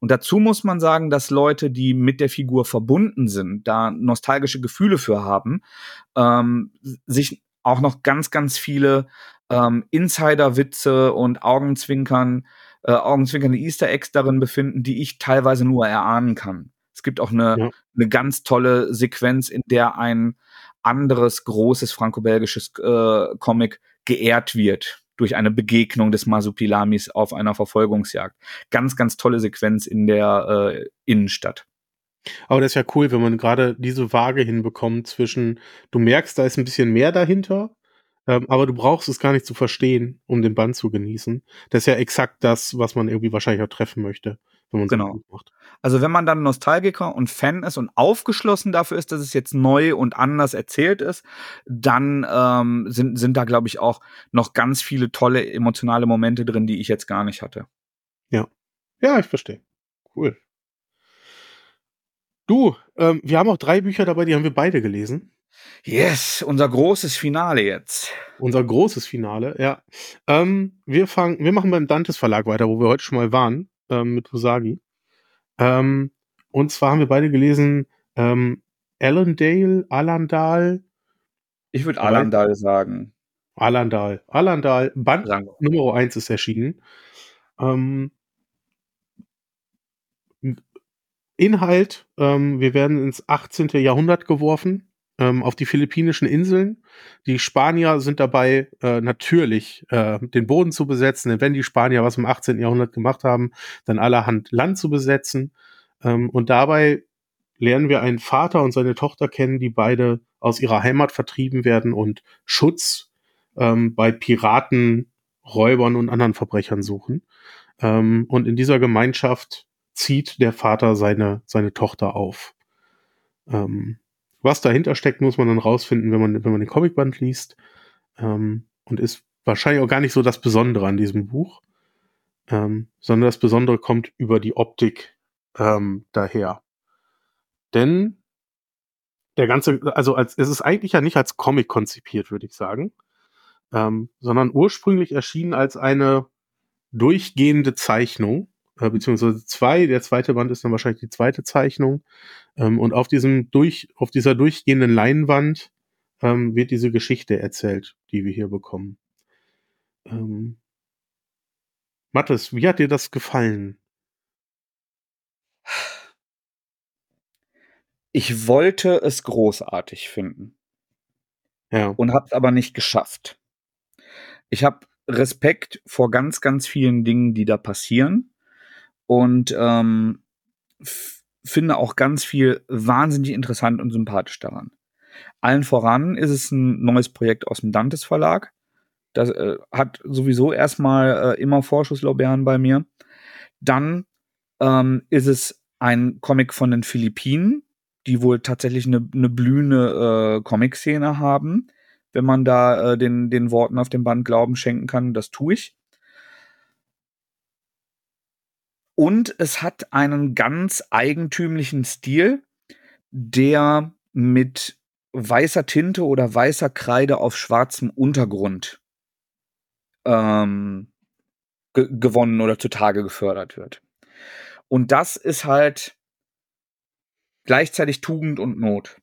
Und dazu muss man sagen, dass Leute, die mit der Figur verbunden sind, da nostalgische Gefühle für haben, ähm, sich auch noch ganz, ganz viele ähm, Insider-Witze und Augenzwinkern, äh, augenzwinkernde Easter Eggs darin befinden, die ich teilweise nur erahnen kann. Es gibt auch eine, ja. eine ganz tolle Sequenz, in der ein anderes großes franco-belgisches äh, Comic geehrt wird durch eine Begegnung des Masupilamis auf einer Verfolgungsjagd. Ganz, ganz tolle Sequenz in der äh, Innenstadt. Aber das ist ja cool, wenn man gerade diese Waage hinbekommt zwischen, du merkst, da ist ein bisschen mehr dahinter, ähm, aber du brauchst es gar nicht zu verstehen, um den Band zu genießen. Das ist ja exakt das, was man irgendwie wahrscheinlich auch treffen möchte wenn man genau. macht. Also wenn man dann Nostalgiker und Fan ist und aufgeschlossen dafür ist, dass es jetzt neu und anders erzählt ist, dann ähm, sind, sind da, glaube ich, auch noch ganz viele tolle emotionale Momente drin, die ich jetzt gar nicht hatte. Ja. Ja, ich verstehe. Cool. Du, ähm, wir haben auch drei Bücher dabei, die haben wir beide gelesen. Yes, unser großes Finale jetzt. Unser großes Finale, ja. Ähm, wir fangen, wir machen beim Dantes Verlag weiter, wo wir heute schon mal waren ähm, mit Usagi. Ähm, und zwar haben wir beide gelesen ähm, Allendale, Alandal. Ich würde Alandal sagen. Alandal. Alandal, Band Nummer 1 ist erschienen. Ähm, Inhalt, ähm, wir werden ins 18. Jahrhundert geworfen ähm, auf die philippinischen Inseln. Die Spanier sind dabei, äh, natürlich äh, den Boden zu besetzen, denn wenn die Spanier was im 18. Jahrhundert gemacht haben, dann allerhand Land zu besetzen. Ähm, und dabei lernen wir einen Vater und seine Tochter kennen, die beide aus ihrer Heimat vertrieben werden und Schutz ähm, bei Piraten, Räubern und anderen Verbrechern suchen. Ähm, und in dieser Gemeinschaft zieht der Vater seine, seine Tochter auf. Ähm, was dahinter steckt, muss man dann rausfinden, wenn man, wenn man den Comicband liest. Ähm, und ist wahrscheinlich auch gar nicht so das Besondere an diesem Buch, ähm, sondern das Besondere kommt über die Optik ähm, daher. Denn der ganze, also als, es ist eigentlich ja nicht als Comic konzipiert, würde ich sagen, ähm, sondern ursprünglich erschienen als eine durchgehende Zeichnung, äh, beziehungsweise zwei. Der zweite Band ist dann wahrscheinlich die zweite Zeichnung. Ähm, und auf diesem durch, auf dieser durchgehenden Leinwand ähm, wird diese Geschichte erzählt, die wir hier bekommen. Ähm, Mathis, wie hat dir das gefallen? Ich wollte es großartig finden. Ja. Und hab's aber nicht geschafft. Ich habe Respekt vor ganz, ganz vielen Dingen, die da passieren und ähm, finde auch ganz viel wahnsinnig interessant und sympathisch daran. Allen voran ist es ein neues Projekt aus dem Dantes Verlag. Das äh, hat sowieso erstmal äh, immer Vorschusslorbeeren bei mir. Dann ähm, ist es ein Comic von den Philippinen, die wohl tatsächlich eine, eine blühende äh, Comic-Szene haben. Wenn man da äh, den, den Worten auf dem Band Glauben schenken kann, das tue ich. Und es hat einen ganz eigentümlichen Stil, der mit weißer Tinte oder weißer Kreide auf schwarzem Untergrund ähm, ge gewonnen oder zutage gefördert wird. Und das ist halt gleichzeitig Tugend und Not.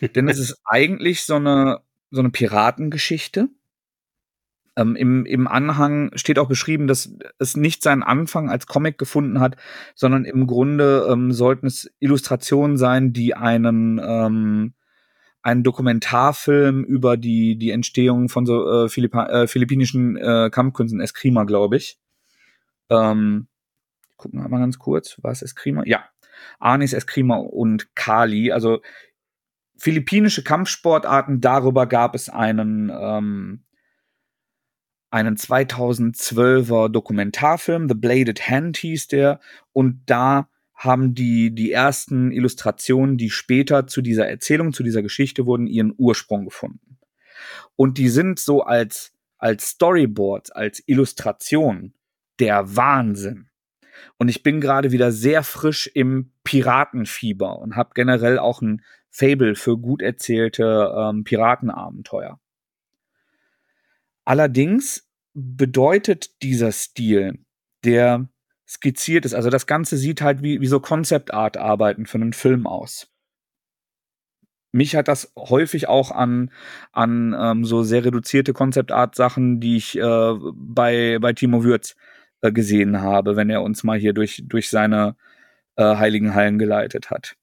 Denn es ist eigentlich so eine, so eine Piratengeschichte, ähm, im, Im Anhang steht auch beschrieben, dass es nicht seinen Anfang als Comic gefunden hat, sondern im Grunde ähm, sollten es Illustrationen sein, die einen ähm, einen Dokumentarfilm über die die Entstehung von so äh, Philippa äh, philippinischen äh, Kampfkünsten Eskrima, glaube ich. Ähm, gucken wir mal ganz kurz, was Eskrima? Ja, Anis Eskrima und Kali, also philippinische Kampfsportarten. Darüber gab es einen ähm, einen 2012er Dokumentarfilm, The Bladed Hand hieß der, und da haben die, die ersten Illustrationen, die später zu dieser Erzählung, zu dieser Geschichte wurden, ihren Ursprung gefunden. Und die sind so als, als Storyboards, als Illustration der Wahnsinn. Und ich bin gerade wieder sehr frisch im Piratenfieber und habe generell auch ein Fable für gut erzählte ähm, Piratenabenteuer. Allerdings bedeutet dieser Stil, der skizziert ist, also das Ganze sieht halt wie, wie so Concept Art Arbeiten für einen Film aus. Mich hat das häufig auch an, an ähm, so sehr reduzierte Concept Art Sachen, die ich äh, bei, bei Timo Würz äh, gesehen habe, wenn er uns mal hier durch, durch seine äh, heiligen Hallen geleitet hat.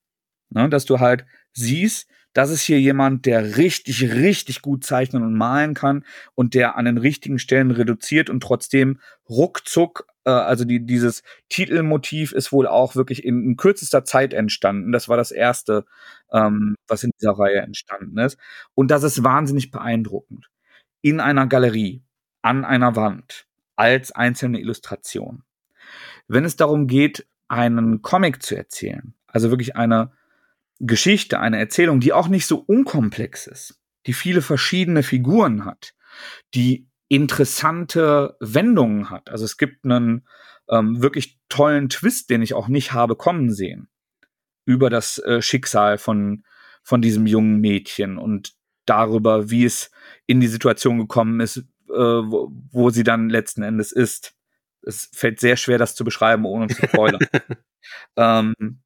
Ne, dass du halt siehst, das ist hier jemand, der richtig, richtig gut zeichnen und malen kann und der an den richtigen Stellen reduziert und trotzdem ruckzuck, äh, also die, dieses Titelmotiv ist wohl auch wirklich in, in, kürzester Zeit entstanden. Das war das erste, ähm, was in dieser Reihe entstanden ist. Und das ist wahnsinnig beeindruckend. In einer Galerie, an einer Wand, als einzelne Illustration. Wenn es darum geht, einen Comic zu erzählen, also wirklich eine Geschichte, eine Erzählung, die auch nicht so unkomplex ist, die viele verschiedene Figuren hat, die interessante Wendungen hat. Also es gibt einen ähm, wirklich tollen Twist, den ich auch nicht habe kommen sehen, über das äh, Schicksal von, von diesem jungen Mädchen und darüber, wie es in die Situation gekommen ist, äh, wo, wo sie dann letzten Endes ist. Es fällt sehr schwer, das zu beschreiben, ohne zu spoilern. ähm,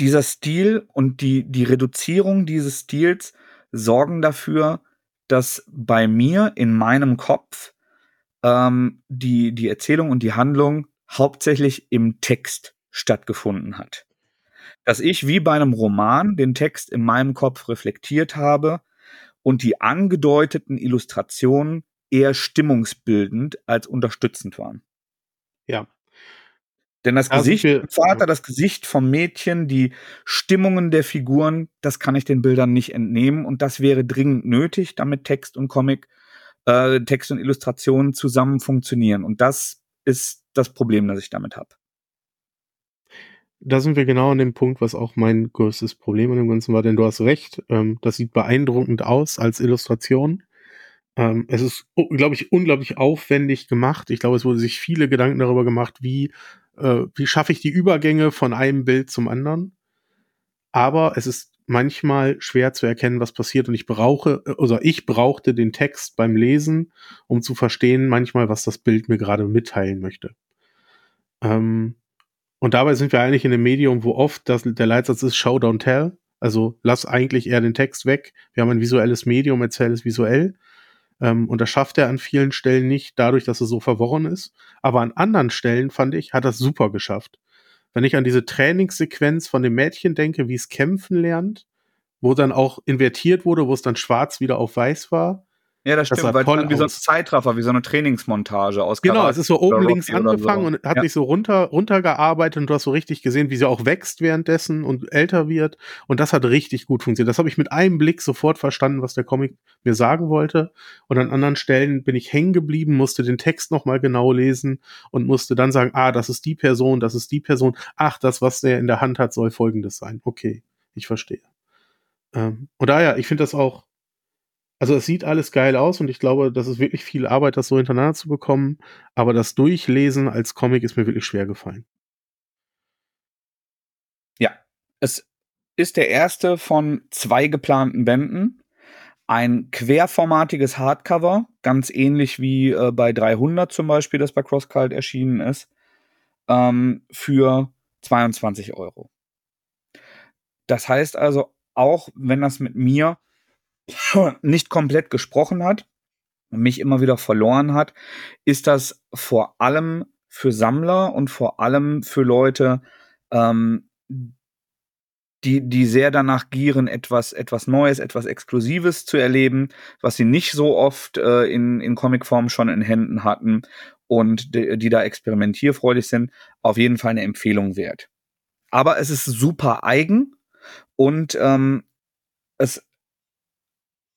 dieser Stil und die, die Reduzierung dieses Stils sorgen dafür, dass bei mir in meinem Kopf ähm, die, die Erzählung und die Handlung hauptsächlich im Text stattgefunden hat. Dass ich wie bei einem Roman den Text in meinem Kopf reflektiert habe und die angedeuteten Illustrationen eher stimmungsbildend als unterstützend waren. Ja, denn das also Gesicht vom Vater, das Gesicht vom Mädchen, die Stimmungen der Figuren, das kann ich den Bildern nicht entnehmen und das wäre dringend nötig, damit Text und Comic, äh, Text und Illustration zusammen funktionieren. Und das ist das Problem, das ich damit habe. Da sind wir genau an dem Punkt, was auch mein größtes Problem an dem Ganzen war, denn du hast recht, ähm, das sieht beeindruckend aus als Illustration. Ähm, es ist, glaube ich, unglaublich aufwendig gemacht. Ich glaube, es wurde sich viele Gedanken darüber gemacht, wie äh, wie schaffe ich die Übergänge von einem Bild zum anderen. Aber es ist manchmal schwer zu erkennen, was passiert und ich brauche, also ich brauchte den Text beim Lesen, um zu verstehen manchmal, was das Bild mir gerade mitteilen möchte. Ähm, und dabei sind wir eigentlich in einem Medium, wo oft das, der Leitsatz ist Show, don't tell. Also lass eigentlich eher den Text weg. Wir haben ein visuelles Medium, erzähl es visuell. Ähm, und das schafft er an vielen Stellen nicht, dadurch, dass er so verworren ist. Aber an anderen Stellen, fand ich, hat er es super geschafft. Wenn ich an diese Trainingssequenz von dem Mädchen denke, wie es kämpfen lernt, wo dann auch invertiert wurde, wo es dann schwarz wieder auf weiß war, ja, das stimmt, das weil toll wie so ein Zeitraffer, wie so eine Trainingsmontage aus Genau, es ist so oben links angefangen so. und hat ja. sich so runter, runtergearbeitet und du hast so richtig gesehen, wie sie auch wächst währenddessen und älter wird. Und das hat richtig gut funktioniert. Das habe ich mit einem Blick sofort verstanden, was der Comic mir sagen wollte. Und an anderen Stellen bin ich hängen geblieben, musste den Text nochmal genau lesen und musste dann sagen, ah, das ist die Person, das ist die Person. Ach, das, was der in der Hand hat, soll folgendes sein. Okay, ich verstehe. Ähm, und daher, ich finde das auch also es sieht alles geil aus und ich glaube, das ist wirklich viel Arbeit, das so hintereinander zu bekommen. Aber das Durchlesen als Comic ist mir wirklich schwer gefallen. Ja, es ist der erste von zwei geplanten Bänden. Ein querformatiges Hardcover, ganz ähnlich wie äh, bei 300 zum Beispiel, das bei CrossCult erschienen ist, ähm, für 22 Euro. Das heißt also, auch wenn das mit mir nicht komplett gesprochen hat mich immer wieder verloren hat, ist das vor allem für Sammler und vor allem für Leute, ähm, die, die sehr danach gieren, etwas, etwas Neues, etwas Exklusives zu erleben, was sie nicht so oft äh, in, in Comicform schon in Händen hatten und die, die da experimentierfreudig sind, auf jeden Fall eine Empfehlung wert. Aber es ist super eigen und ähm, es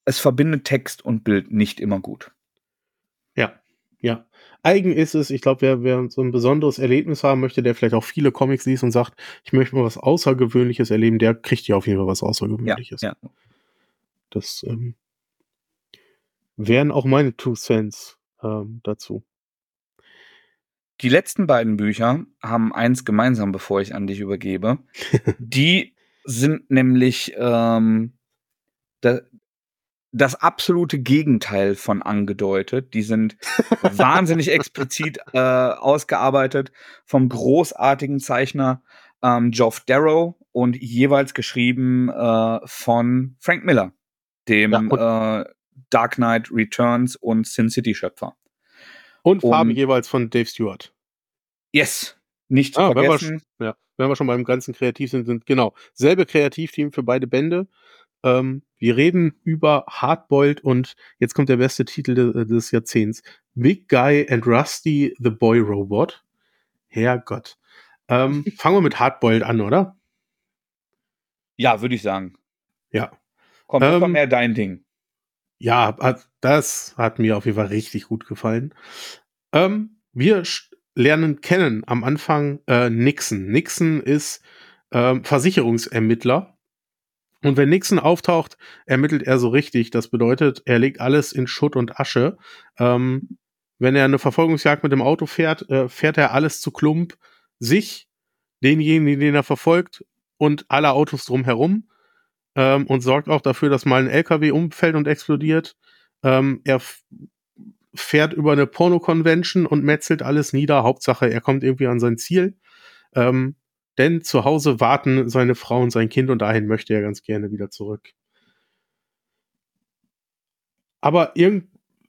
es verbindet Text und Bild nicht immer gut. Ja, ja. eigen ist es. Ich glaube, wer, wer so ein besonderes Erlebnis haben möchte, der vielleicht auch viele Comics liest und sagt, ich möchte mal was Außergewöhnliches erleben, der kriegt ja auf jeden Fall was Außergewöhnliches. Ja, ja. Das ähm, wären auch meine Two Cents ähm, dazu. Die letzten beiden Bücher haben eins gemeinsam, bevor ich an dich übergebe. Die sind nämlich ähm, da, das absolute Gegenteil von angedeutet. Die sind wahnsinnig explizit äh, ausgearbeitet vom großartigen Zeichner ähm, Geoff Darrow und jeweils geschrieben äh, von Frank Miller, dem ja, äh, Dark Knight Returns und Sin City Schöpfer. Und Farben und, jeweils von Dave Stewart. Yes, nicht ah, vergessen. Wenn wir, ja, wenn wir schon beim ganzen Kreativ sind, sind genau selbe Kreativteam für beide Bände. Ähm, wir reden über Hardboiled und jetzt kommt der beste Titel de des Jahrzehnts. Big Guy and Rusty the Boy Robot. Herrgott. Ähm, fangen wir mit Hardboiled an, oder? Ja, würde ich sagen. Ja. Komm, das ähm, war mehr dein Ding. Ja, das hat mir auf jeden Fall richtig gut gefallen. Ähm, wir lernen kennen am Anfang äh, Nixon. Nixon ist äh, Versicherungsermittler. Und wenn Nixon auftaucht, ermittelt er so richtig. Das bedeutet, er legt alles in Schutt und Asche. Ähm, wenn er eine Verfolgungsjagd mit dem Auto fährt, äh, fährt er alles zu Klump, sich, denjenigen, den er verfolgt und alle Autos drumherum ähm, und sorgt auch dafür, dass mal ein LKW umfällt und explodiert. Ähm, er fährt über eine Porno-Convention und metzelt alles nieder. Hauptsache, er kommt irgendwie an sein Ziel. Ähm, denn zu Hause warten seine Frau und sein Kind und dahin möchte er ganz gerne wieder zurück. Aber irgend,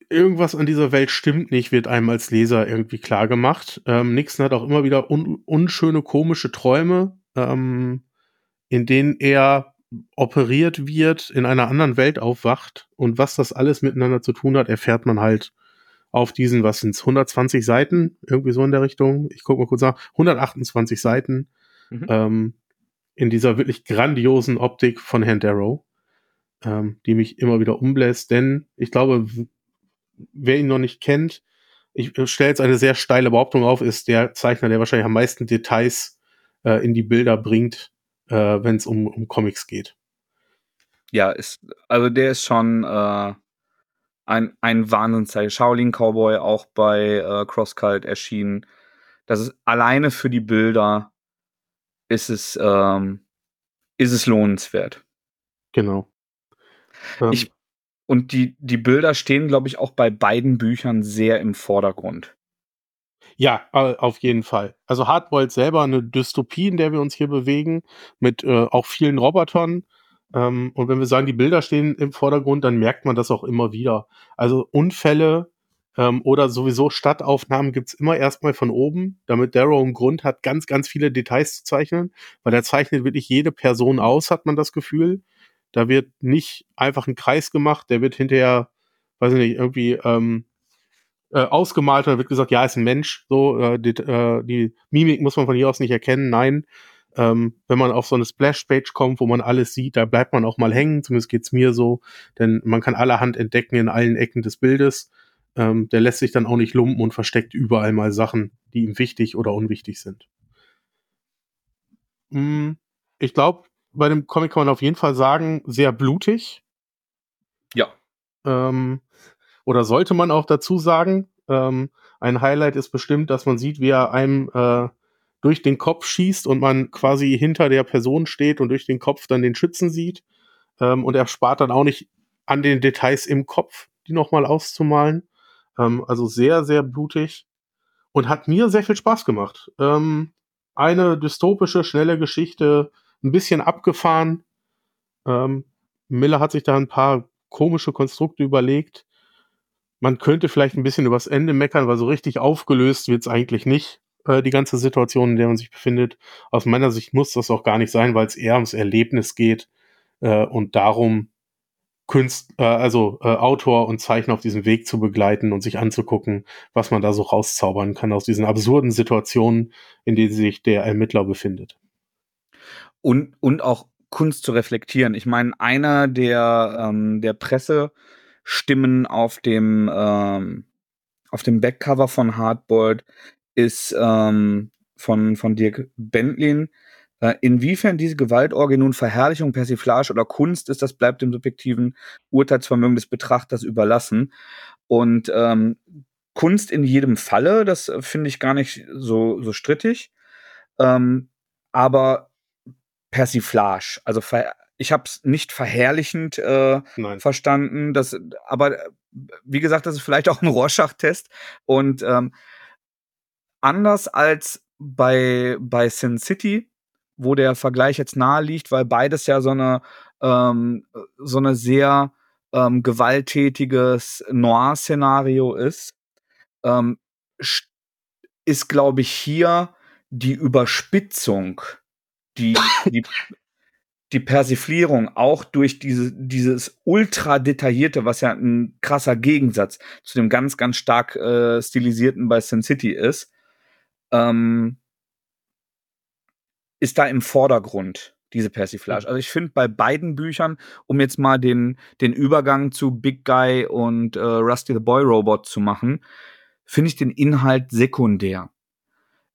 irgendwas an dieser Welt stimmt nicht, wird einem als Leser irgendwie klar gemacht. Ähm, Nixon hat auch immer wieder un unschöne, komische Träume, ähm, in denen er operiert wird, in einer anderen Welt aufwacht und was das alles miteinander zu tun hat, erfährt man halt auf diesen, was sind's, 120 Seiten, irgendwie so in der Richtung. Ich gucke mal kurz nach, 128 Seiten mhm. ähm, in dieser wirklich grandiosen Optik von Herrn Darrow, ähm, die mich immer wieder umbläst, denn ich glaube, wer ihn noch nicht kennt, ich stelle jetzt eine sehr steile Behauptung auf, ist der Zeichner, der wahrscheinlich am meisten Details äh, in die Bilder bringt, äh, wenn es um, um Comics geht. Ja, ist, also der ist schon äh, ein, ein Wahnsinnszeichen. Shaolin Cowboy auch bei äh, Crosscult erschienen. Das ist alleine für die Bilder ist es, ähm, ist es lohnenswert. Genau. Ähm. Ich, und die, die Bilder stehen, glaube ich, auch bei beiden Büchern sehr im Vordergrund. Ja, auf jeden Fall. Also Hardboiled selber eine Dystopie, in der wir uns hier bewegen, mit äh, auch vielen Robotern. Ähm, und wenn wir sagen, die Bilder stehen im Vordergrund, dann merkt man das auch immer wieder. Also Unfälle ähm, oder sowieso Stadtaufnahmen gibt's immer erstmal von oben, damit Darrow einen Grund hat, ganz, ganz viele Details zu zeichnen, weil er zeichnet wirklich jede Person aus, hat man das Gefühl. Da wird nicht einfach ein Kreis gemacht, der wird hinterher, weiß ich nicht, irgendwie ähm, äh, ausgemalt und dann wird gesagt, ja, ist ein Mensch. So, äh, die, äh, die Mimik muss man von hier aus nicht erkennen. Nein, ähm, wenn man auf so eine Splash-Page kommt, wo man alles sieht, da bleibt man auch mal hängen. Zumindest geht's mir so, denn man kann allerhand entdecken in allen Ecken des Bildes. Ähm, der lässt sich dann auch nicht lumpen und versteckt überall mal Sachen, die ihm wichtig oder unwichtig sind. Hm, ich glaube, bei dem Comic kann man auf jeden Fall sagen, sehr blutig. Ja. Ähm, oder sollte man auch dazu sagen. Ähm, ein Highlight ist bestimmt, dass man sieht, wie er einem äh, durch den Kopf schießt und man quasi hinter der Person steht und durch den Kopf dann den Schützen sieht. Ähm, und er spart dann auch nicht an den Details im Kopf, die nochmal auszumalen. Ähm, also sehr, sehr blutig und hat mir sehr viel Spaß gemacht. Ähm, eine dystopische, schnelle Geschichte, ein bisschen abgefahren. Ähm, Miller hat sich da ein paar komische Konstrukte überlegt, man könnte vielleicht ein bisschen übers Ende meckern, weil so richtig aufgelöst wird es eigentlich nicht, äh, die ganze Situation, in der man sich befindet. Aus meiner Sicht muss das auch gar nicht sein, weil es eher ums Erlebnis geht äh, und darum, Künst, äh, also äh, Autor und Zeichner auf diesem Weg zu begleiten und sich anzugucken, was man da so rauszaubern kann aus diesen absurden Situationen, in denen sich der Ermittler befindet. Und, und auch Kunst zu reflektieren. Ich meine, einer der, ähm, der Presse Stimmen auf dem ähm, auf dem Backcover von Hardboiled ist ähm, von, von Dirk Bentlin. Äh, inwiefern diese Gewaltorgie nun Verherrlichung, Persiflage oder Kunst ist, das bleibt dem subjektiven Urteilsvermögen des Betrachters überlassen. Und ähm, Kunst in jedem Falle, das äh, finde ich gar nicht so, so strittig. Ähm, aber Persiflage, also ich habe es nicht verherrlichend äh, verstanden. Das, aber äh, wie gesagt, das ist vielleicht auch ein Rorschach-Test. Und ähm, anders als bei, bei Sin City, wo der Vergleich jetzt nahe liegt, weil beides ja so eine, ähm, so eine sehr ähm, gewalttätiges Noir-Szenario ist, ähm, ist, glaube ich, hier die Überspitzung, die, die, die Persiflierung auch durch diese, dieses ultra detaillierte, was ja ein krasser Gegensatz zu dem ganz, ganz stark äh, stilisierten bei Sin City ist, ähm, ist da im Vordergrund, diese Persiflage. Also ich finde bei beiden Büchern, um jetzt mal den, den Übergang zu Big Guy und äh, Rusty the Boy Robot zu machen, finde ich den Inhalt sekundär.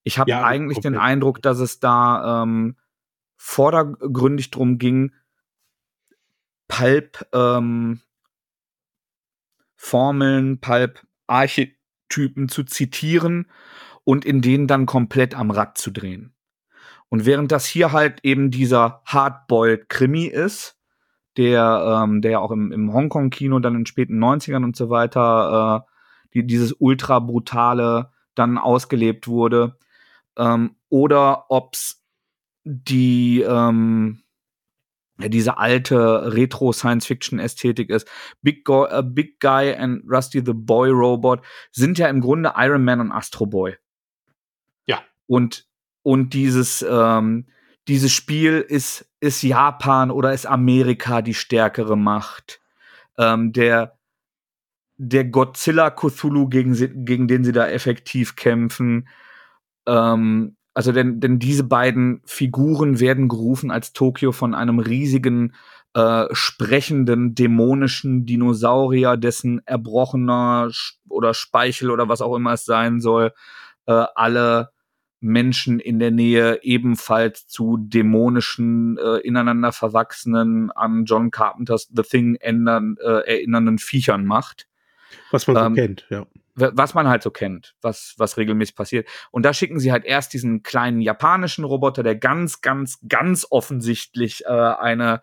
Ich habe ja, eigentlich okay. den Eindruck, dass es da ähm, vordergründig drum ging, Pulp ähm, Formeln, Pulp Archetypen zu zitieren und in denen dann komplett am Rad zu drehen. Und während das hier halt eben dieser Hardboiled Krimi ist, der, ähm, der auch im, im Hongkong-Kino dann in den späten 90ern und so weiter, äh, die, dieses ultra brutale dann ausgelebt wurde, ähm, oder ob's die, ähm, diese alte Retro-Science-Fiction-Ästhetik ist. Big, Go äh, Big Guy and Rusty the Boy Robot sind ja im Grunde Iron Man und Astro Boy. Ja. Und und dieses, ähm, dieses Spiel ist, ist Japan oder ist Amerika die stärkere Macht. Ähm, der, der Godzilla Cthulhu, gegen, gegen den sie da effektiv kämpfen. Ähm, also denn, denn diese beiden Figuren werden gerufen als Tokio von einem riesigen äh, sprechenden dämonischen Dinosaurier, dessen erbrochener oder Speichel oder was auch immer es sein soll, äh, alle Menschen in der Nähe ebenfalls zu dämonischen, äh, ineinander verwachsenen, an John Carpenters The Thing ändern, äh, erinnernden Viechern macht. Was man so ähm, kennt, ja. Was man halt so kennt, was, was regelmäßig passiert. Und da schicken sie halt erst diesen kleinen japanischen Roboter, der ganz, ganz, ganz offensichtlich äh, eine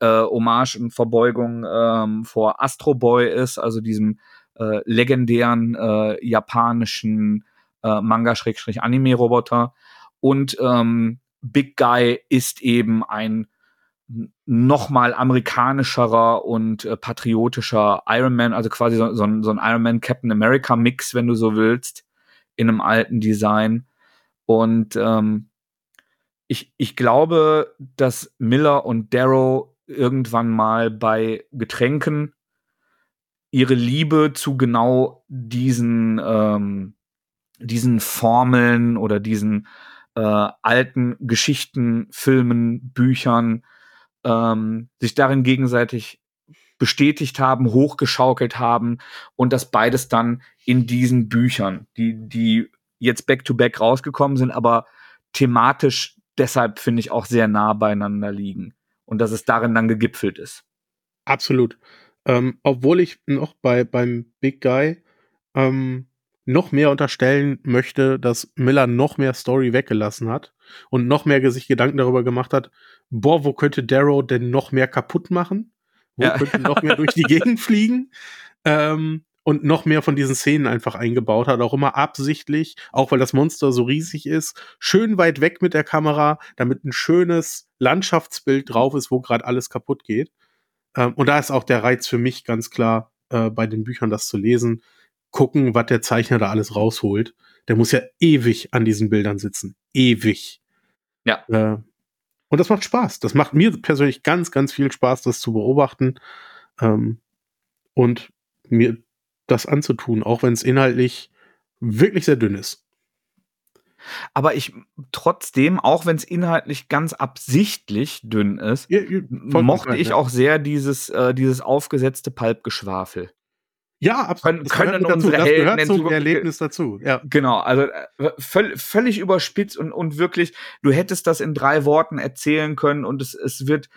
äh, Hommage und Verbeugung ähm, vor Astro Boy ist, also diesem äh, legendären äh, japanischen äh, Manga-Anime-Roboter. Und ähm, Big Guy ist eben ein nochmal amerikanischerer und äh, patriotischer Iron Man, also quasi so, so, ein, so ein Iron Man Captain America Mix, wenn du so willst, in einem alten Design. Und ähm, ich, ich glaube, dass Miller und Darrow irgendwann mal bei Getränken ihre Liebe zu genau diesen ähm, diesen Formeln oder diesen äh, alten Geschichten, Filmen, Büchern ähm, sich darin gegenseitig bestätigt haben, hochgeschaukelt haben und das beides dann in diesen Büchern, die, die jetzt back-to-back -back rausgekommen sind, aber thematisch deshalb finde ich auch sehr nah beieinander liegen und dass es darin dann gegipfelt ist. Absolut. Ähm, obwohl ich noch bei beim Big Guy ähm, noch mehr unterstellen möchte, dass Miller noch mehr Story weggelassen hat und noch mehr sich Gedanken darüber gemacht hat, boah, wo könnte Darrow denn noch mehr kaputt machen? Wo ja. könnte noch mehr durch die Gegend fliegen? Ähm, und noch mehr von diesen Szenen einfach eingebaut hat, auch immer absichtlich, auch weil das Monster so riesig ist, schön weit weg mit der Kamera, damit ein schönes Landschaftsbild drauf ist, wo gerade alles kaputt geht. Ähm, und da ist auch der Reiz für mich ganz klar, äh, bei den Büchern das zu lesen gucken, was der Zeichner da alles rausholt. Der muss ja ewig an diesen Bildern sitzen. Ewig. Ja. Äh, und das macht Spaß. Das macht mir persönlich ganz, ganz viel Spaß, das zu beobachten ähm, und mir das anzutun, auch wenn es inhaltlich wirklich sehr dünn ist. Aber ich trotzdem, auch wenn es inhaltlich ganz absichtlich dünn ist, ja, mochte ich ja. auch sehr dieses, äh, dieses aufgesetzte Palpgeschwafel. Ja, absolut. Können, können dazu. unsere das Helden gehört in zum Erlebnis dazu. Ja. Genau, also äh, völ völlig überspitzt und, und wirklich, du hättest das in drei Worten erzählen können und es, es wird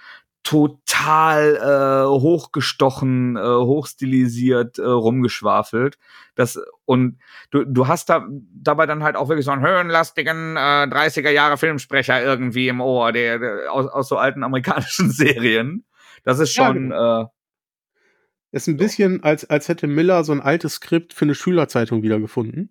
total äh, hochgestochen, äh, hochstilisiert, äh, rumgeschwafelt. Das, und du, du hast da dabei dann halt auch wirklich so einen höhenlastigen äh, 30er Jahre Filmsprecher irgendwie im Ohr, der, der aus, aus so alten amerikanischen Serien. Das ist Ja, schon, äh, Ist ein bisschen, als, als hätte Miller so ein altes Skript für eine Schülerzeitung wiedergefunden.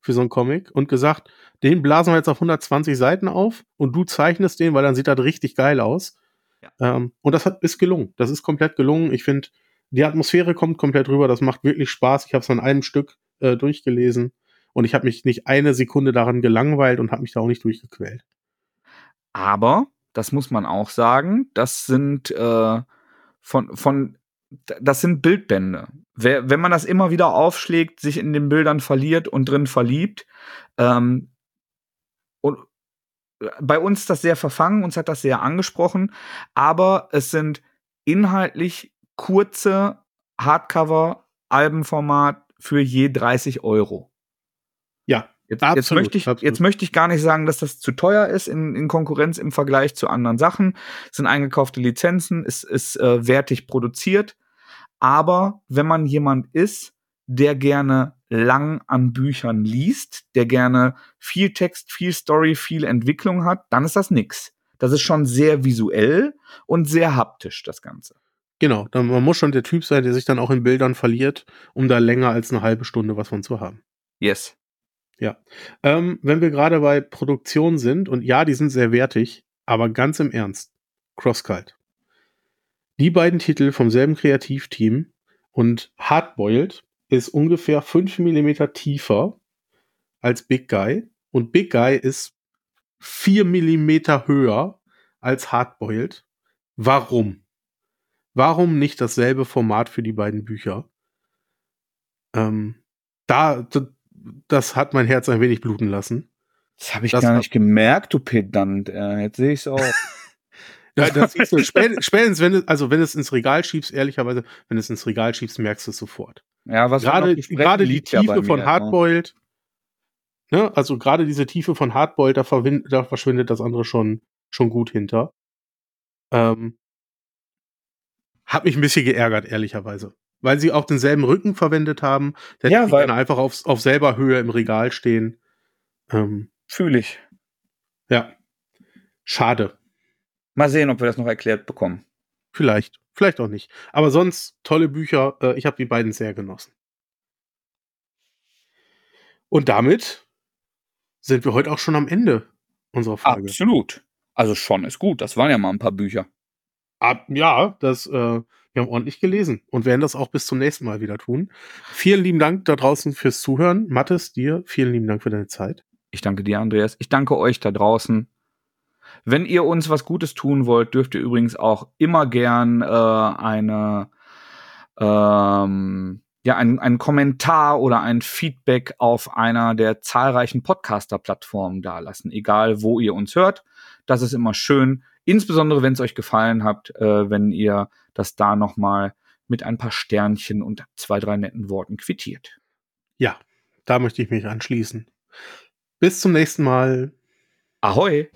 Für so einen Comic und gesagt, den blasen wir jetzt auf 120 Seiten auf und du zeichnest den, weil dann sieht das richtig geil aus. Ja. Ähm, und das hat, ist gelungen. Das ist komplett gelungen. Ich finde, die Atmosphäre kommt komplett rüber. Das macht wirklich Spaß. Ich habe es an einem Stück äh, durchgelesen und ich habe mich nicht eine Sekunde daran gelangweilt und habe mich da auch nicht durchgequält. Aber, das muss man auch sagen, das sind äh, von, von, das sind Bildbände. Wer, wenn man das immer wieder aufschlägt, sich in den Bildern verliert und drin verliebt, ähm, und äh, bei uns ist das sehr verfangen, uns hat das sehr angesprochen, aber es sind inhaltlich kurze Hardcover-Albenformat für je 30 Euro. Ja, Jetzt, Absolut, jetzt, möchte ich, absolut. jetzt möchte ich gar nicht sagen, dass das zu teuer ist in, in Konkurrenz im Vergleich zu anderen Sachen. Es sind eingekaufte Lizenzen, es ist äh, wertig produziert. Aber wenn man jemand ist, der gerne lang an Büchern liest, der gerne viel Text, viel Story, viel Entwicklung hat, dann ist das nix. Das ist schon sehr visuell und sehr haptisch, das Ganze. Genau, dann, man muss schon der Typ sein, der sich dann auch in Bildern verliert, um da länger als eine halbe Stunde was von zu haben. Yes. Ähm, wenn wir gerade bei Produktion sind, und ja, die sind sehr wertig, aber ganz im Ernst, Crosskalt. Die beiden Titel vom selben Kreativteam und Hardboiled ist ungefähr 5 mm tiefer als Big Guy und Big Guy ist 4 mm höher als Hardboiled. Warum? Warum nicht dasselbe Format für die beiden Bücher? Ähm, da, das hat mein Herz ein wenig bluten lassen. Das habe ich Das gar nicht gemerkt, du Pedant. Äh, jetzt sehe ich es auch. Ja, das siehst du spät, spätestens, wenn du, also wenn du es ins Regal schiebst, ehrlicherweise, wenn du es ins Regal schiebst, merkst du es sofort. ja, was Gerade, gerade die liegt ja Tiefe von? Hardboiled, ne, also gerade diese Tiefe von Hardboiled, da, da verschwindet das andere schon, schon gut hinter. Ähm, hat mich ein bisschen geärgert, ehrlicherweise. Weil sie auch denselben Rücken verwendet haben. Der Ja, weil- dann einfach auf, auf selber Höhe im Regal stehen. Ähm, Fühle ich. ja. Schade. Mal sehen, ob wir das noch erklärt bekommen. Vielleicht. Vielleicht auch nicht. Aber sonst tolle Bücher. Äh, ich habe die beiden sehr genossen. Und damit sind wir heute auch schon am Ende unserer Folge. Absolut. Also schon ist gut. Das waren ja mal ein paar Bücher. Ab, ja, das, äh, wir haben ordentlich gelesen und werden das auch bis zum nächsten Mal wieder tun. Vielen lieben Dank da draußen fürs Zuhören. Mattes, dir vielen lieben Dank für deine Zeit. Ich danke dir, Andreas. Ich danke euch da draußen. Wenn ihr uns was Gutes tun wollt, dürft ihr übrigens auch immer gern äh, eine ähm, ja, ein, einen Kommentar oder ein Feedback auf einer der zahlreichen Podcaster-Plattformen dalassen, egal wo ihr uns hört. Das ist immer schön, insbesondere wenn es euch gefallen hat, äh, wenn ihr das da noch mal mit ein paar Sternchen und zwei, drei netten Worten quittiert. Ja, da möchte ich mich anschließen. Bis zum nächsten Mal. Ahoi!